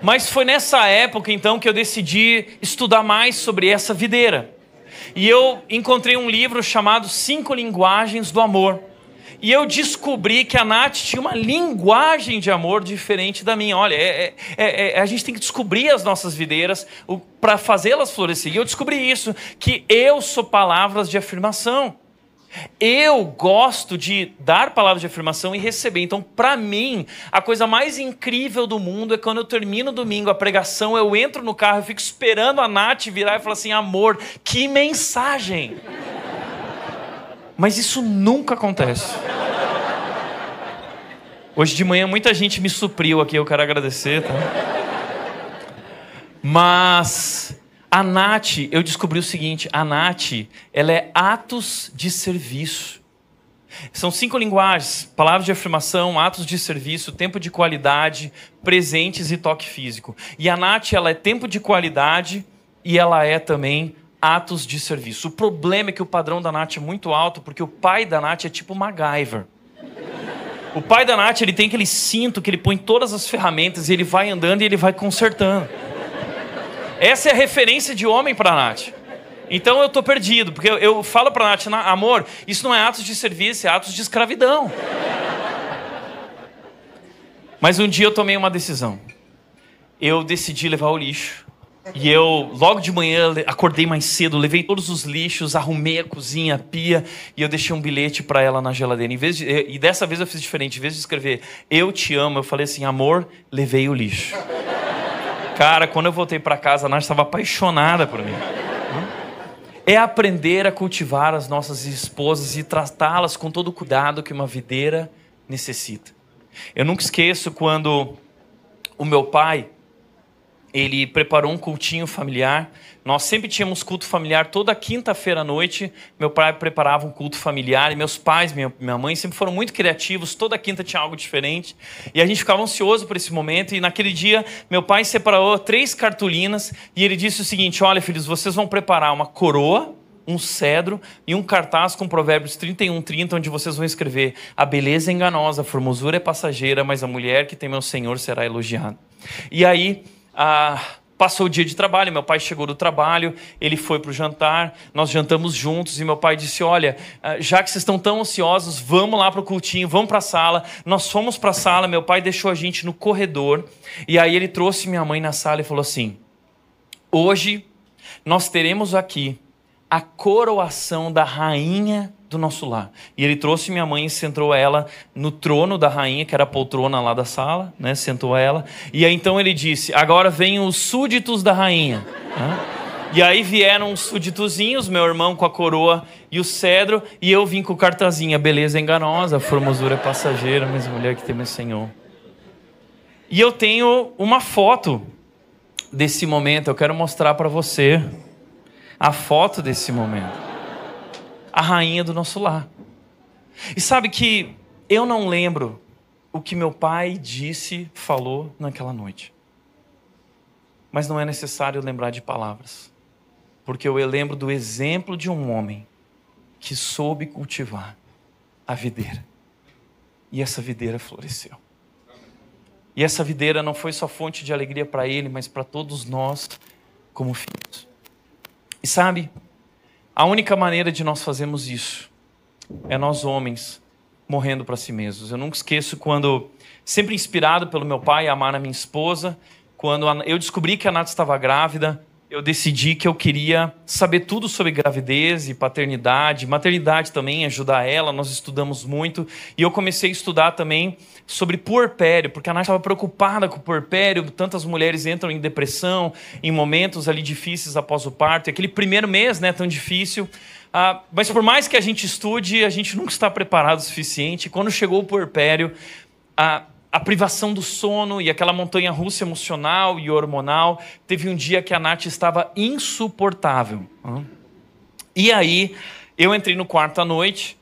Mas foi nessa época então que eu decidi estudar mais sobre essa videira. E eu encontrei um livro chamado Cinco Linguagens do Amor e eu descobri que a Nath tinha uma linguagem de amor diferente da minha. Olha, é, é, é, a gente tem que descobrir as nossas videiras para fazê-las florescer. E eu descobri isso, que eu sou palavras de afirmação. Eu gosto de dar palavras de afirmação e receber. Então, para mim, a coisa mais incrível do mundo é quando eu termino o domingo a pregação, eu entro no carro, eu fico esperando a Nath virar e falar assim: amor, que mensagem! Mas isso nunca acontece. Hoje de manhã muita gente me supriu aqui, eu quero agradecer, tá? Mas a Nath, eu descobri o seguinte, a Nath, ela é atos de serviço. São cinco linguagens: palavras de afirmação, atos de serviço, tempo de qualidade, presentes e toque físico. E a Nath, ela é tempo de qualidade e ela é também atos de serviço. O problema é que o padrão da Nath é muito alto, porque o pai da Nath é tipo MacGyver. O pai da Nath, ele tem aquele cinto que ele põe todas as ferramentas e ele vai andando e ele vai consertando. Essa é a referência de homem para a Nath. Então eu tô perdido, porque eu, eu falo para a Nath, amor, isso não é atos de serviço, é atos de escravidão. Mas um dia eu tomei uma decisão. Eu decidi levar o lixo. E eu, logo de manhã, acordei mais cedo, levei todos os lixos, arrumei a cozinha, a pia, e eu deixei um bilhete para ela na geladeira. Em vez de, e dessa vez eu fiz diferente. Em vez de escrever eu te amo, eu falei assim: amor, levei o lixo. Cara, quando eu voltei para casa, a Nath estava apaixonada por mim é aprender a cultivar as nossas esposas e tratá-las com todo o cuidado que uma videira necessita. Eu nunca esqueço quando o meu pai ele preparou um cultinho familiar. Nós sempre tínhamos culto familiar toda quinta-feira à noite. Meu pai preparava um culto familiar e meus pais, minha, minha mãe sempre foram muito criativos. Toda quinta tinha algo diferente e a gente ficava ansioso por esse momento. E naquele dia, meu pai separou três cartolinas e ele disse o seguinte: Olha, filhos, vocês vão preparar uma coroa um cedro e um cartaz com Provérbios 31, 30, onde vocês vão escrever: A beleza é enganosa, a formosura é passageira, mas a mulher que tem meu Senhor será elogiada. E aí ah, passou o dia de trabalho, meu pai chegou do trabalho, ele foi para o jantar, nós jantamos juntos e meu pai disse: Olha, ah, já que vocês estão tão ansiosos, vamos lá para o cultinho, vamos para a sala. Nós fomos para a sala, meu pai deixou a gente no corredor e aí ele trouxe minha mãe na sala e falou assim: Hoje nós teremos aqui a coroação da rainha do nosso lar. E ele trouxe minha mãe e sentou ela no trono da rainha, que era a poltrona lá da sala, né? Sentou ela. E aí então ele disse: Agora vem os súditos da rainha. Né? E aí vieram os súditozinhos, meu irmão com a coroa e o cedro, e eu vim com o cartazinho: beleza é enganosa, a formosura é passageira, mas mulher que tem meu Senhor. E eu tenho uma foto desse momento, eu quero mostrar para você a foto desse momento a rainha do nosso lar. E sabe que eu não lembro o que meu pai disse, falou naquela noite. Mas não é necessário lembrar de palavras, porque eu lembro do exemplo de um homem que soube cultivar a videira. E essa videira floresceu. E essa videira não foi só fonte de alegria para ele, mas para todos nós como filhos. E sabe, a única maneira de nós fazermos isso é nós homens morrendo para si mesmos. Eu nunca esqueço quando, sempre inspirado pelo meu pai a amar a minha esposa, quando eu descobri que a Nath estava grávida, eu decidi que eu queria saber tudo sobre gravidez e paternidade, maternidade também, ajudar ela. Nós estudamos muito e eu comecei a estudar também sobre puerpério, porque a Nath estava preocupada com o puerpério. Tantas mulheres entram em depressão em momentos ali difíceis após o parto. E aquele primeiro mês, né, tão difícil. Ah, mas por mais que a gente estude, a gente nunca está preparado o suficiente. Quando chegou o puerpério, ah, a privação do sono e aquela montanha russa emocional e hormonal. Teve um dia que a Nath estava insuportável. E aí, eu entrei no quarto à noite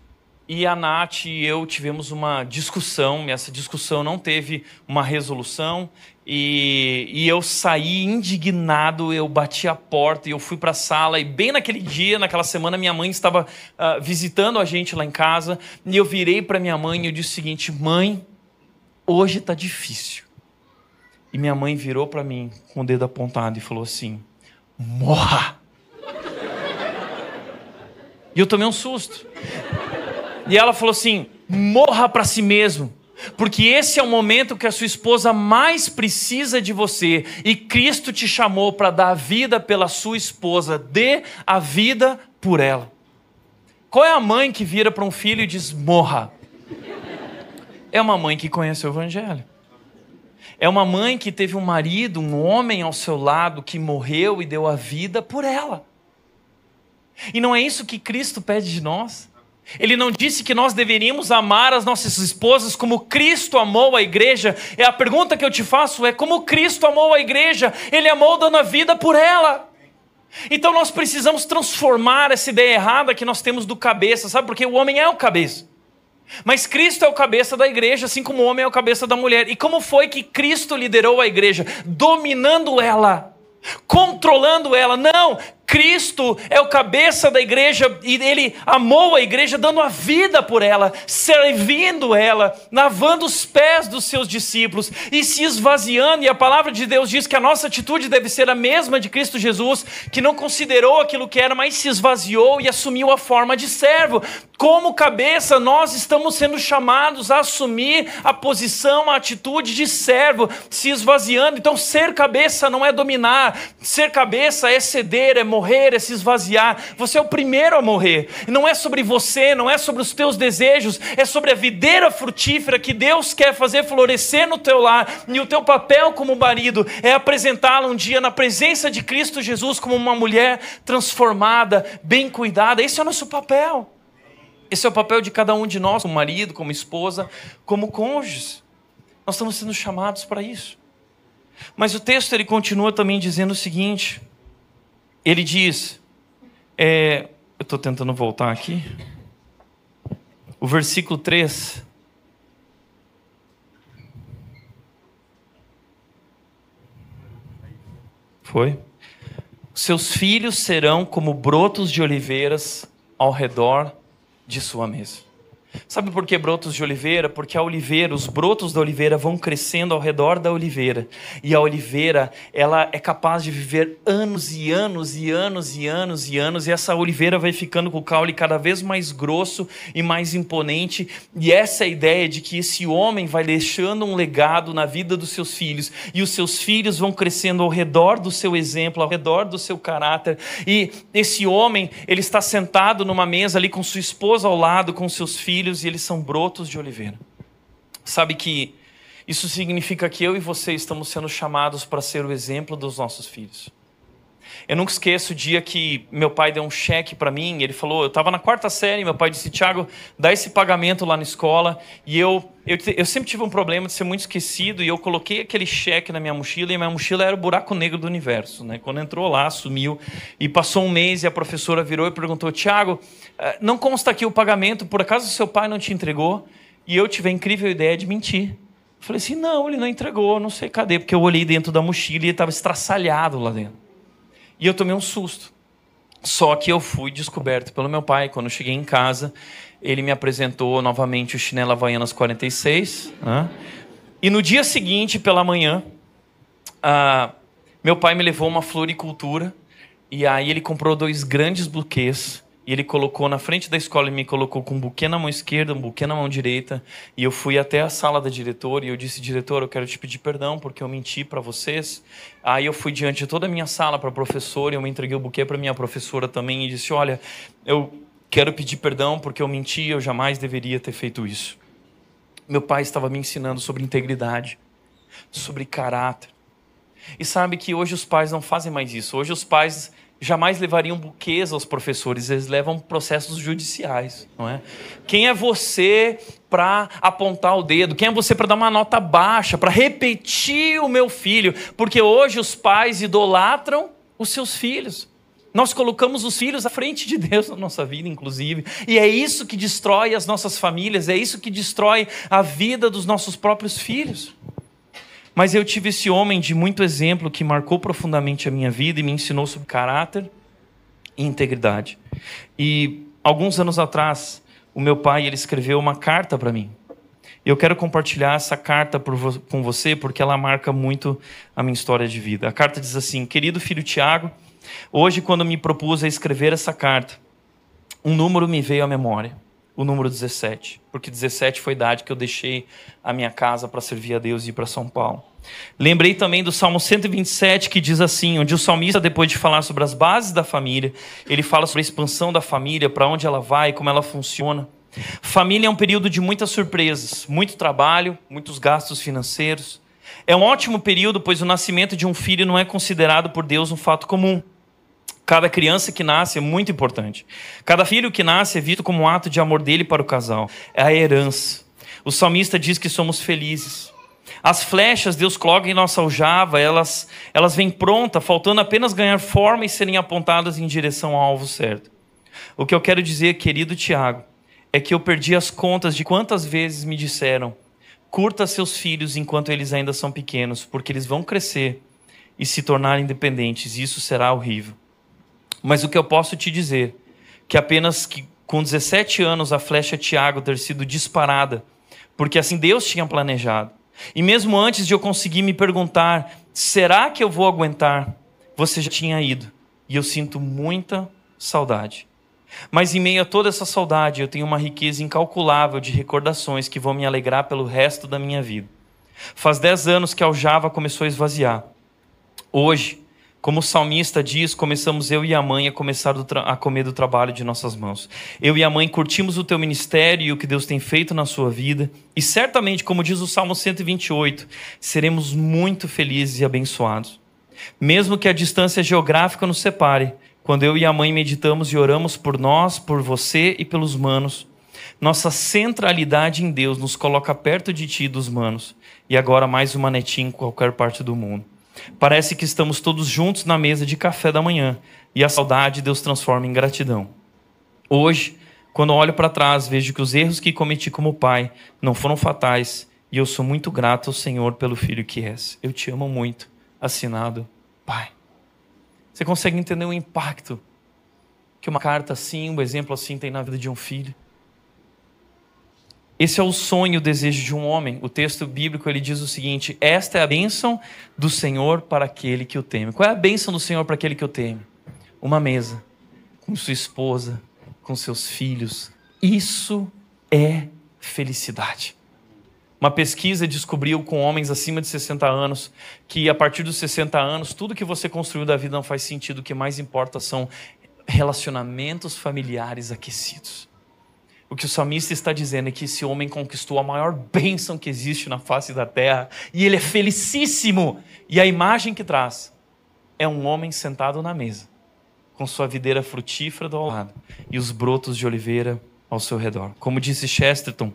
e a Nath e eu tivemos uma discussão. E essa discussão não teve uma resolução. E, e eu saí indignado, eu bati a porta e eu fui para a sala. E bem naquele dia, naquela semana, minha mãe estava uh, visitando a gente lá em casa. E eu virei para minha mãe e eu disse o seguinte: Mãe, hoje está difícil. E minha mãe virou para mim com o dedo apontado e falou assim: morra. E eu tomei um susto. E ela falou assim: morra para si mesmo. Porque esse é o momento que a sua esposa mais precisa de você. E Cristo te chamou para dar a vida pela sua esposa. Dê a vida por ela. Qual é a mãe que vira para um filho e diz: morra? É uma mãe que conhece o Evangelho. É uma mãe que teve um marido, um homem ao seu lado que morreu e deu a vida por ela. E não é isso que Cristo pede de nós. Ele não disse que nós deveríamos amar as nossas esposas como Cristo amou a igreja. É a pergunta que eu te faço é como Cristo amou a igreja? Ele amou dando a vida por ela. Então nós precisamos transformar essa ideia errada que nós temos do cabeça, sabe? Porque o homem é o cabeça. Mas Cristo é o cabeça da igreja, assim como o homem é o cabeça da mulher. E como foi que Cristo liderou a igreja? Dominando ela, controlando ela. Não, Cristo é o cabeça da igreja e ele amou a igreja, dando a vida por ela, servindo ela, lavando os pés dos seus discípulos e se esvaziando. E a palavra de Deus diz que a nossa atitude deve ser a mesma de Cristo Jesus, que não considerou aquilo que era, mas se esvaziou e assumiu a forma de servo. Como cabeça, nós estamos sendo chamados a assumir a posição, a atitude de servo, se esvaziando. Então, ser cabeça não é dominar, ser cabeça é ceder, é morrer, é se esvaziar. Você é o primeiro a morrer. Não é sobre você, não é sobre os teus desejos, é sobre a videira frutífera que Deus quer fazer florescer no teu lar. E o teu papel como marido é apresentá-la um dia na presença de Cristo Jesus como uma mulher transformada, bem cuidada. Esse é o nosso papel. Esse é o papel de cada um de nós, como marido, como esposa, como cônjuges. Nós estamos sendo chamados para isso. Mas o texto ele continua também dizendo o seguinte: ele diz, é, eu estou tentando voltar aqui, o versículo 3. Foi? Seus filhos serão como brotos de oliveiras ao redor de sua mesa. Sabe por que brotos de oliveira? Porque a oliveira, os brotos da oliveira vão crescendo ao redor da oliveira. E a oliveira, ela é capaz de viver anos e anos e anos e anos e anos. E essa oliveira vai ficando com o caule cada vez mais grosso e mais imponente. E essa é a ideia de que esse homem vai deixando um legado na vida dos seus filhos. E os seus filhos vão crescendo ao redor do seu exemplo, ao redor do seu caráter. E esse homem, ele está sentado numa mesa ali com sua esposa ao lado, com seus filhos filhos e eles são brotos de oliveira. Sabe que isso significa que eu e você estamos sendo chamados para ser o exemplo dos nossos filhos. Eu nunca esqueço o dia que meu pai deu um cheque para mim. Ele falou: eu estava na quarta série. Meu pai disse: Tiago, dá esse pagamento lá na escola. E eu, eu, eu, sempre tive um problema de ser muito esquecido. E eu coloquei aquele cheque na minha mochila. E minha mochila era o buraco negro do universo. Né? Quando entrou lá, sumiu. E passou um mês. E a professora virou e perguntou: Tiago, eh, não consta aqui o pagamento. Por acaso seu pai não te entregou? E eu tive a incrível ideia de mentir. Falei assim: não, ele não entregou. Não sei cadê. Porque eu olhei dentro da mochila e estava estraçalhado lá dentro. E eu tomei um susto. Só que eu fui descoberto pelo meu pai. Quando eu cheguei em casa, ele me apresentou novamente o chinelo Havaianas 46. Né? E no dia seguinte, pela manhã, uh, meu pai me levou uma floricultura. E aí ele comprou dois grandes buquês e ele colocou na frente da escola e me colocou com um buquê na mão esquerda, um buquê na mão direita. E eu fui até a sala da diretora e eu disse: diretor, eu quero te pedir perdão porque eu menti para vocês. Aí eu fui diante de toda a minha sala para a professora e eu me entreguei o buquê para minha professora também e disse: olha, eu quero pedir perdão porque eu menti, eu jamais deveria ter feito isso. Meu pai estava me ensinando sobre integridade, sobre caráter. E sabe que hoje os pais não fazem mais isso. Hoje os pais jamais levariam buquês aos professores, eles levam processos judiciais, não é? Quem é você para apontar o dedo? Quem é você para dar uma nota baixa, para repetir o meu filho? Porque hoje os pais idolatram os seus filhos. Nós colocamos os filhos à frente de Deus na nossa vida, inclusive. E é isso que destrói as nossas famílias, é isso que destrói a vida dos nossos próprios filhos. Mas eu tive esse homem de muito exemplo que marcou profundamente a minha vida e me ensinou sobre caráter e integridade. E alguns anos atrás, o meu pai ele escreveu uma carta para mim. Eu quero compartilhar essa carta com você porque ela marca muito a minha história de vida. A carta diz assim: Querido filho Tiago, hoje, quando me propus a escrever essa carta, um número me veio à memória o número 17, porque 17 foi a idade que eu deixei a minha casa para servir a Deus e ir para São Paulo. Lembrei também do Salmo 127, que diz assim: onde o salmista, depois de falar sobre as bases da família, ele fala sobre a expansão da família, para onde ela vai, como ela funciona. Família é um período de muitas surpresas, muito trabalho, muitos gastos financeiros. É um ótimo período, pois o nascimento de um filho não é considerado por Deus um fato comum. Cada criança que nasce é muito importante. Cada filho que nasce é visto como um ato de amor dele para o casal. É a herança. O salmista diz que somos felizes. As flechas Deus coloca em nossa aljava, elas, elas vêm prontas, faltando apenas ganhar forma e serem apontadas em direção ao alvo certo. O que eu quero dizer, querido Tiago, é que eu perdi as contas de quantas vezes me disseram: curta seus filhos enquanto eles ainda são pequenos, porque eles vão crescer e se tornar independentes, e isso será horrível. Mas o que eu posso te dizer, que apenas que com 17 anos a flecha Tiago ter sido disparada, porque assim Deus tinha planejado. E mesmo antes de eu conseguir me perguntar, será que eu vou aguentar? Você já tinha ido. E eu sinto muita saudade. Mas em meio a toda essa saudade, eu tenho uma riqueza incalculável de recordações que vão me alegrar pelo resto da minha vida. Faz dez anos que a aljava começou a esvaziar. Hoje, como o salmista diz, começamos eu e a mãe a começar a comer do trabalho de nossas mãos. Eu e a mãe curtimos o teu ministério e o que Deus tem feito na sua vida, e certamente, como diz o Salmo 128, seremos muito felizes e abençoados. Mesmo que a distância geográfica nos separe, quando eu e a mãe meditamos e oramos por nós, por você e pelos manos, nossa centralidade em Deus nos coloca perto de ti e dos manos, e agora mais uma netinha em qualquer parte do mundo. Parece que estamos todos juntos na mesa de café da manhã e a saudade Deus transforma em gratidão. Hoje, quando olho para trás, vejo que os erros que cometi como pai não foram fatais e eu sou muito grato ao Senhor pelo filho que és. Eu te amo muito. Assinado, Pai. Você consegue entender o impacto que uma carta assim, um exemplo assim tem na vida de um filho? Esse é o sonho, o desejo de um homem. O texto bíblico ele diz o seguinte: Esta é a bênção do Senhor para aquele que o teme. Qual é a bênção do Senhor para aquele que o teme? Uma mesa com sua esposa, com seus filhos. Isso é felicidade. Uma pesquisa descobriu com homens acima de 60 anos que a partir dos 60 anos, tudo que você construiu da vida não faz sentido. O que mais importa são relacionamentos familiares aquecidos. O que o salmista está dizendo é que esse homem conquistou a maior bênção que existe na face da terra e ele é felicíssimo. E a imagem que traz é um homem sentado na mesa, com sua videira frutífera do lado e os brotos de oliveira ao seu redor. Como disse Chesterton,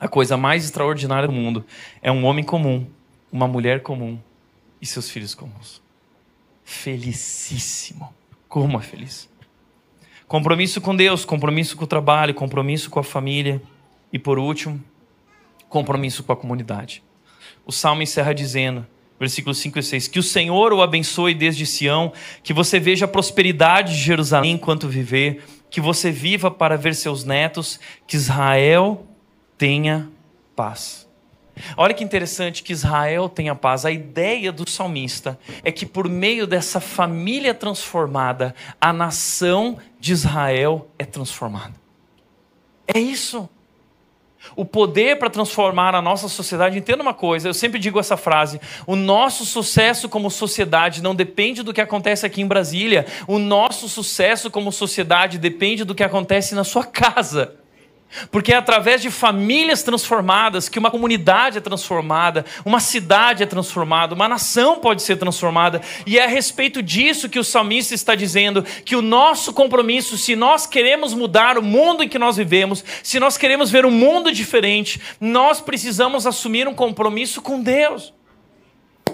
a coisa mais extraordinária do mundo é um homem comum, uma mulher comum e seus filhos comuns. Felicíssimo. Como é feliz. Compromisso com Deus, compromisso com o trabalho, compromisso com a família e, por último, compromisso com a comunidade. O salmo encerra dizendo, versículos 5 e 6, que o Senhor o abençoe desde Sião, que você veja a prosperidade de Jerusalém enquanto viver, que você viva para ver seus netos, que Israel tenha paz. Olha que interessante que Israel tenha paz. A ideia do salmista é que por meio dessa família transformada, a nação de Israel é transformada. É isso. O poder para transformar a nossa sociedade. Entenda uma coisa, eu sempre digo essa frase: o nosso sucesso como sociedade não depende do que acontece aqui em Brasília, o nosso sucesso como sociedade depende do que acontece na sua casa. Porque é através de famílias transformadas que uma comunidade é transformada, uma cidade é transformada, uma nação pode ser transformada. E é a respeito disso que o salmista está dizendo que o nosso compromisso, se nós queremos mudar o mundo em que nós vivemos, se nós queremos ver um mundo diferente, nós precisamos assumir um compromisso com Deus.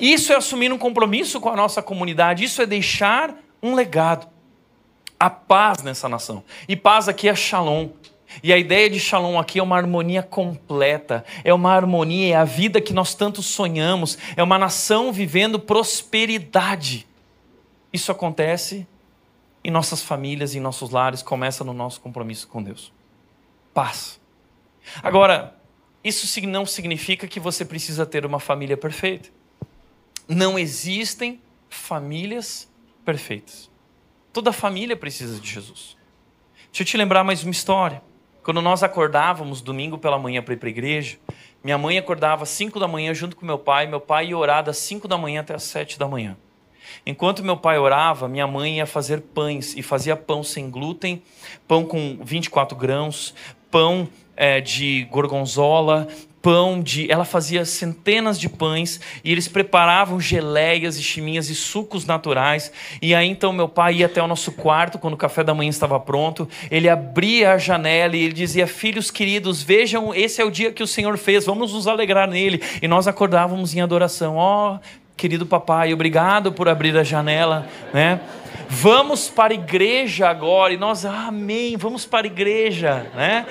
Isso é assumir um compromisso com a nossa comunidade, isso é deixar um legado. A paz nessa nação. E paz aqui é shalom. E a ideia de Shalom aqui é uma harmonia completa, é uma harmonia, é a vida que nós tanto sonhamos, é uma nação vivendo prosperidade. Isso acontece em nossas famílias, em nossos lares, começa no nosso compromisso com Deus. Paz. Agora, isso não significa que você precisa ter uma família perfeita. Não existem famílias perfeitas. Toda família precisa de Jesus. Deixa eu te lembrar mais uma história. Quando nós acordávamos domingo pela manhã para ir para a igreja, minha mãe acordava às 5 da manhã junto com meu pai, meu pai ia orar das 5 da manhã até as 7 da manhã. Enquanto meu pai orava, minha mãe ia fazer pães e fazia pão sem glúten, pão com 24 grãos, pão é, de gorgonzola, pão de. Ela fazia centenas de pães e eles preparavam geleias e chiminhas e sucos naturais. E aí então meu pai ia até o nosso quarto quando o café da manhã estava pronto. Ele abria a janela e ele dizia: Filhos queridos, vejam, esse é o dia que o Senhor fez, vamos nos alegrar nele. E nós acordávamos em adoração. Ó, oh, querido papai, obrigado por abrir a janela, né? Vamos para a igreja agora. E nós, amém, vamos para a igreja, né?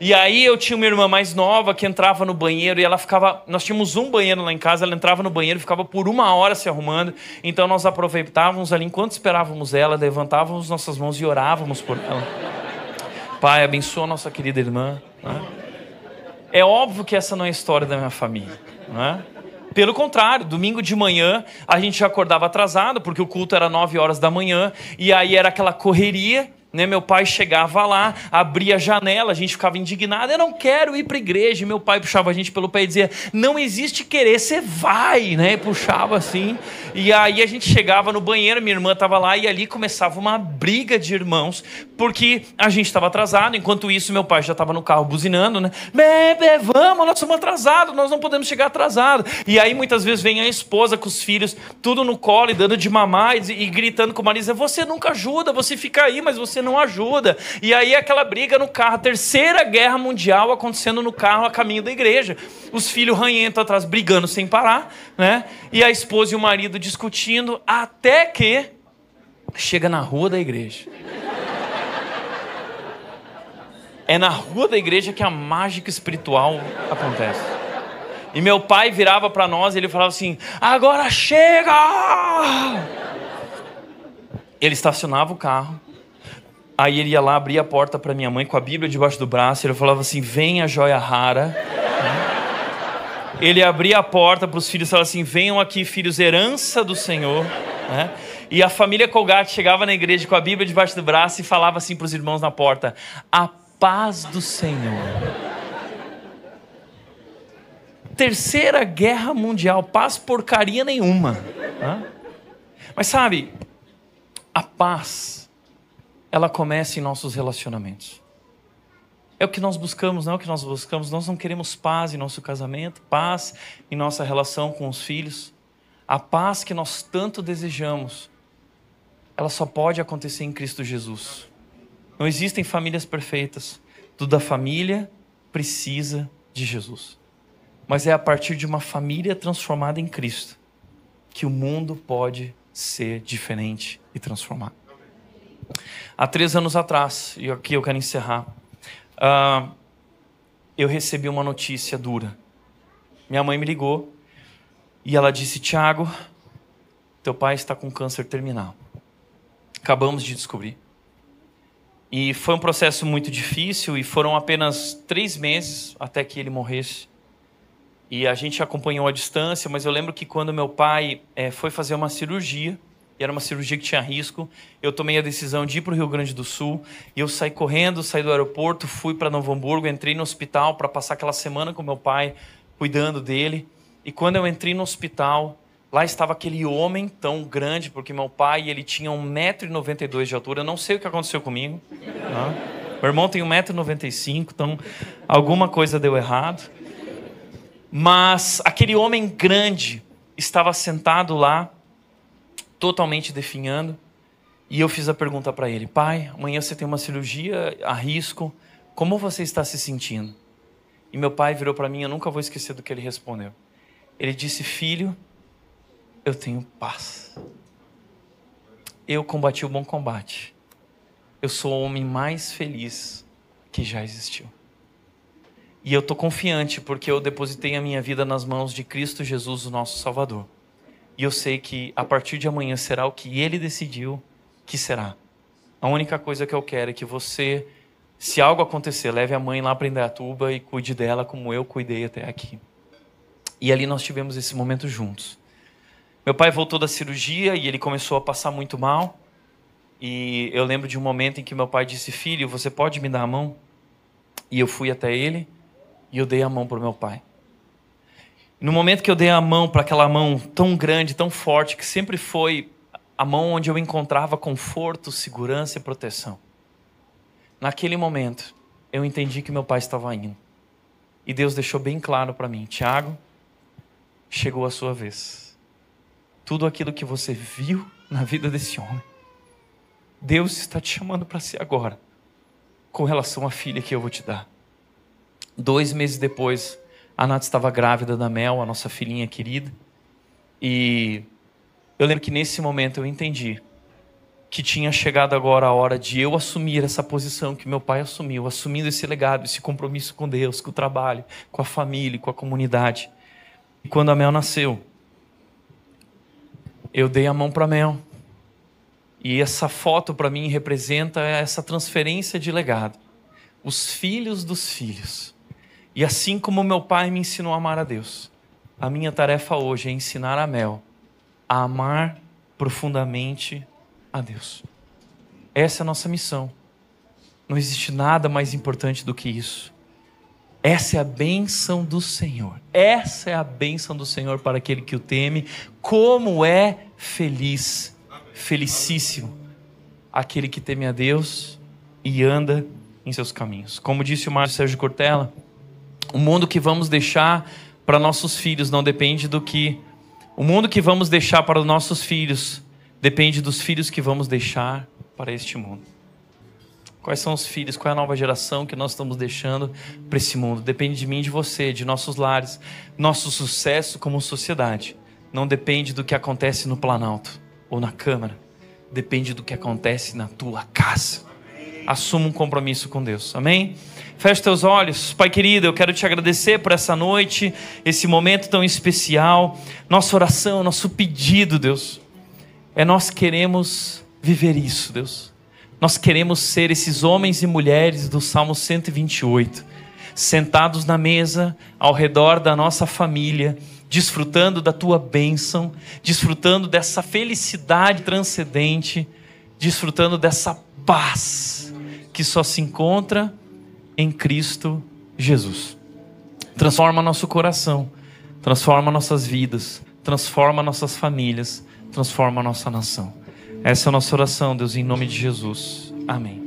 E aí eu tinha uma irmã mais nova que entrava no banheiro e ela ficava. Nós tínhamos um banheiro lá em casa, ela entrava no banheiro e ficava por uma hora se arrumando. Então nós aproveitávamos ali enquanto esperávamos ela, levantávamos nossas mãos e orávamos por ela. Pai, abençoa nossa querida irmã. Né? É óbvio que essa não é a história da minha família. Né? Pelo contrário, domingo de manhã a gente acordava atrasado, porque o culto era 9 horas da manhã, e aí era aquela correria né? Meu pai chegava lá, abria a janela, a gente ficava indignado, eu não quero ir para igreja. E meu pai puxava a gente pelo pé e dizia: Não existe querer, você vai, né? puxava assim. E aí a gente chegava no banheiro, minha irmã estava lá, e ali começava uma briga de irmãos, porque a gente estava atrasado. Enquanto isso, meu pai já estava no carro buzinando, né? Bebe, vamos, nós somos atrasados, nós não podemos chegar atrasado. E aí muitas vezes vem a esposa com os filhos, tudo no colo e dando de mamar e, e gritando com o marido: Você nunca ajuda, você fica aí, mas você não ajuda. E aí aquela briga no carro, terceira guerra mundial acontecendo no carro a caminho da igreja. Os filhos ranhentos atrás brigando sem parar, né? E a esposa e o marido discutindo até que chega na rua da igreja. É na rua da igreja que a mágica espiritual acontece. E meu pai virava para nós e ele falava assim: Agora chega! Ele estacionava o carro, Aí ele ia lá, abria a porta para minha mãe com a Bíblia debaixo do braço. Ele falava assim: Venha, joia rara. Ele abria a porta para os filhos e falava assim: Venham aqui, filhos, herança do Senhor. Né? E a família Colgate chegava na igreja com a Bíblia debaixo do braço e falava assim para os irmãos na porta: A paz do Senhor. Terceira guerra mundial, paz porcaria nenhuma. Né? Mas sabe, a paz ela começa em nossos relacionamentos. É o que nós buscamos, não é o que nós buscamos. Nós não queremos paz em nosso casamento, paz em nossa relação com os filhos. A paz que nós tanto desejamos, ela só pode acontecer em Cristo Jesus. Não existem famílias perfeitas. Toda família precisa de Jesus. Mas é a partir de uma família transformada em Cristo que o mundo pode ser diferente e transformado. Há três anos atrás, e aqui eu quero encerrar, uh, eu recebi uma notícia dura. Minha mãe me ligou e ela disse: Tiago, teu pai está com câncer terminal. Acabamos de descobrir. E foi um processo muito difícil e foram apenas três meses até que ele morresse. E a gente acompanhou a distância, mas eu lembro que quando meu pai é, foi fazer uma cirurgia, e era uma cirurgia que tinha risco. Eu tomei a decisão de ir para o Rio Grande do Sul e eu saí correndo, saí do aeroporto, fui para Novo Hamburgo, entrei no hospital para passar aquela semana com meu pai, cuidando dele. E quando eu entrei no hospital, lá estava aquele homem tão grande, porque meu pai ele tinha 1,92m de altura. Eu não sei o que aconteceu comigo. Né? Meu irmão tem 1,95m, então alguma coisa deu errado. Mas aquele homem grande estava sentado lá totalmente definhando. E eu fiz a pergunta para ele: Pai, amanhã você tem uma cirurgia a risco, como você está se sentindo? E meu pai virou para mim, eu nunca vou esquecer do que ele respondeu. Ele disse: Filho, eu tenho paz. Eu combati o bom combate. Eu sou o homem mais feliz que já existiu. E eu estou confiante porque eu depositei a minha vida nas mãos de Cristo Jesus, o nosso Salvador. E eu sei que a partir de amanhã será o que ele decidiu que será. A única coisa que eu quero é que você, se algo acontecer, leve a mãe lá para Indaiatuba e cuide dela como eu cuidei até aqui. E ali nós tivemos esse momento juntos. Meu pai voltou da cirurgia e ele começou a passar muito mal. E eu lembro de um momento em que meu pai disse: Filho, você pode me dar a mão? E eu fui até ele e eu dei a mão para o meu pai. No momento que eu dei a mão para aquela mão tão grande, tão forte, que sempre foi a mão onde eu encontrava conforto, segurança e proteção. Naquele momento, eu entendi que meu pai estava indo. E Deus deixou bem claro para mim: Tiago, chegou a sua vez. Tudo aquilo que você viu na vida desse homem, Deus está te chamando para si agora, com relação à filha que eu vou te dar. Dois meses depois, a Nath estava grávida da Mel, a nossa filhinha querida. E eu lembro que nesse momento eu entendi que tinha chegado agora a hora de eu assumir essa posição que meu pai assumiu, assumindo esse legado, esse compromisso com Deus, com o trabalho, com a família, com a comunidade. E quando a Mel nasceu, eu dei a mão para a Mel. E essa foto para mim representa essa transferência de legado. Os filhos dos filhos. E assim como meu pai me ensinou a amar a Deus, a minha tarefa hoje é ensinar a Mel a amar profundamente a Deus. Essa é a nossa missão. Não existe nada mais importante do que isso. Essa é a bênção do Senhor. Essa é a bênção do Senhor para aquele que o teme. Como é feliz, felicíssimo, aquele que teme a Deus e anda em seus caminhos. Como disse o Márcio Sérgio Cortella, o mundo que vamos deixar para nossos filhos não depende do que. O mundo que vamos deixar para os nossos filhos depende dos filhos que vamos deixar para este mundo. Quais são os filhos, qual é a nova geração que nós estamos deixando para esse mundo? Depende de mim de você, de nossos lares. Nosso sucesso como sociedade não depende do que acontece no Planalto ou na Câmara, depende do que acontece na tua casa. Assuma um compromisso com Deus, amém? Feche teus olhos, Pai querido, eu quero te agradecer por essa noite, esse momento tão especial. Nossa oração, nosso pedido, Deus, é nós queremos viver isso, Deus. Nós queremos ser esses homens e mulheres do Salmo 128, sentados na mesa, ao redor da nossa família, desfrutando da tua bênção, desfrutando dessa felicidade transcendente, desfrutando dessa paz que só se encontra em Cristo Jesus. Transforma nosso coração, transforma nossas vidas, transforma nossas famílias transforma nossa nação. Essa é a nossa oração, Deus, em nome de Jesus. Amém.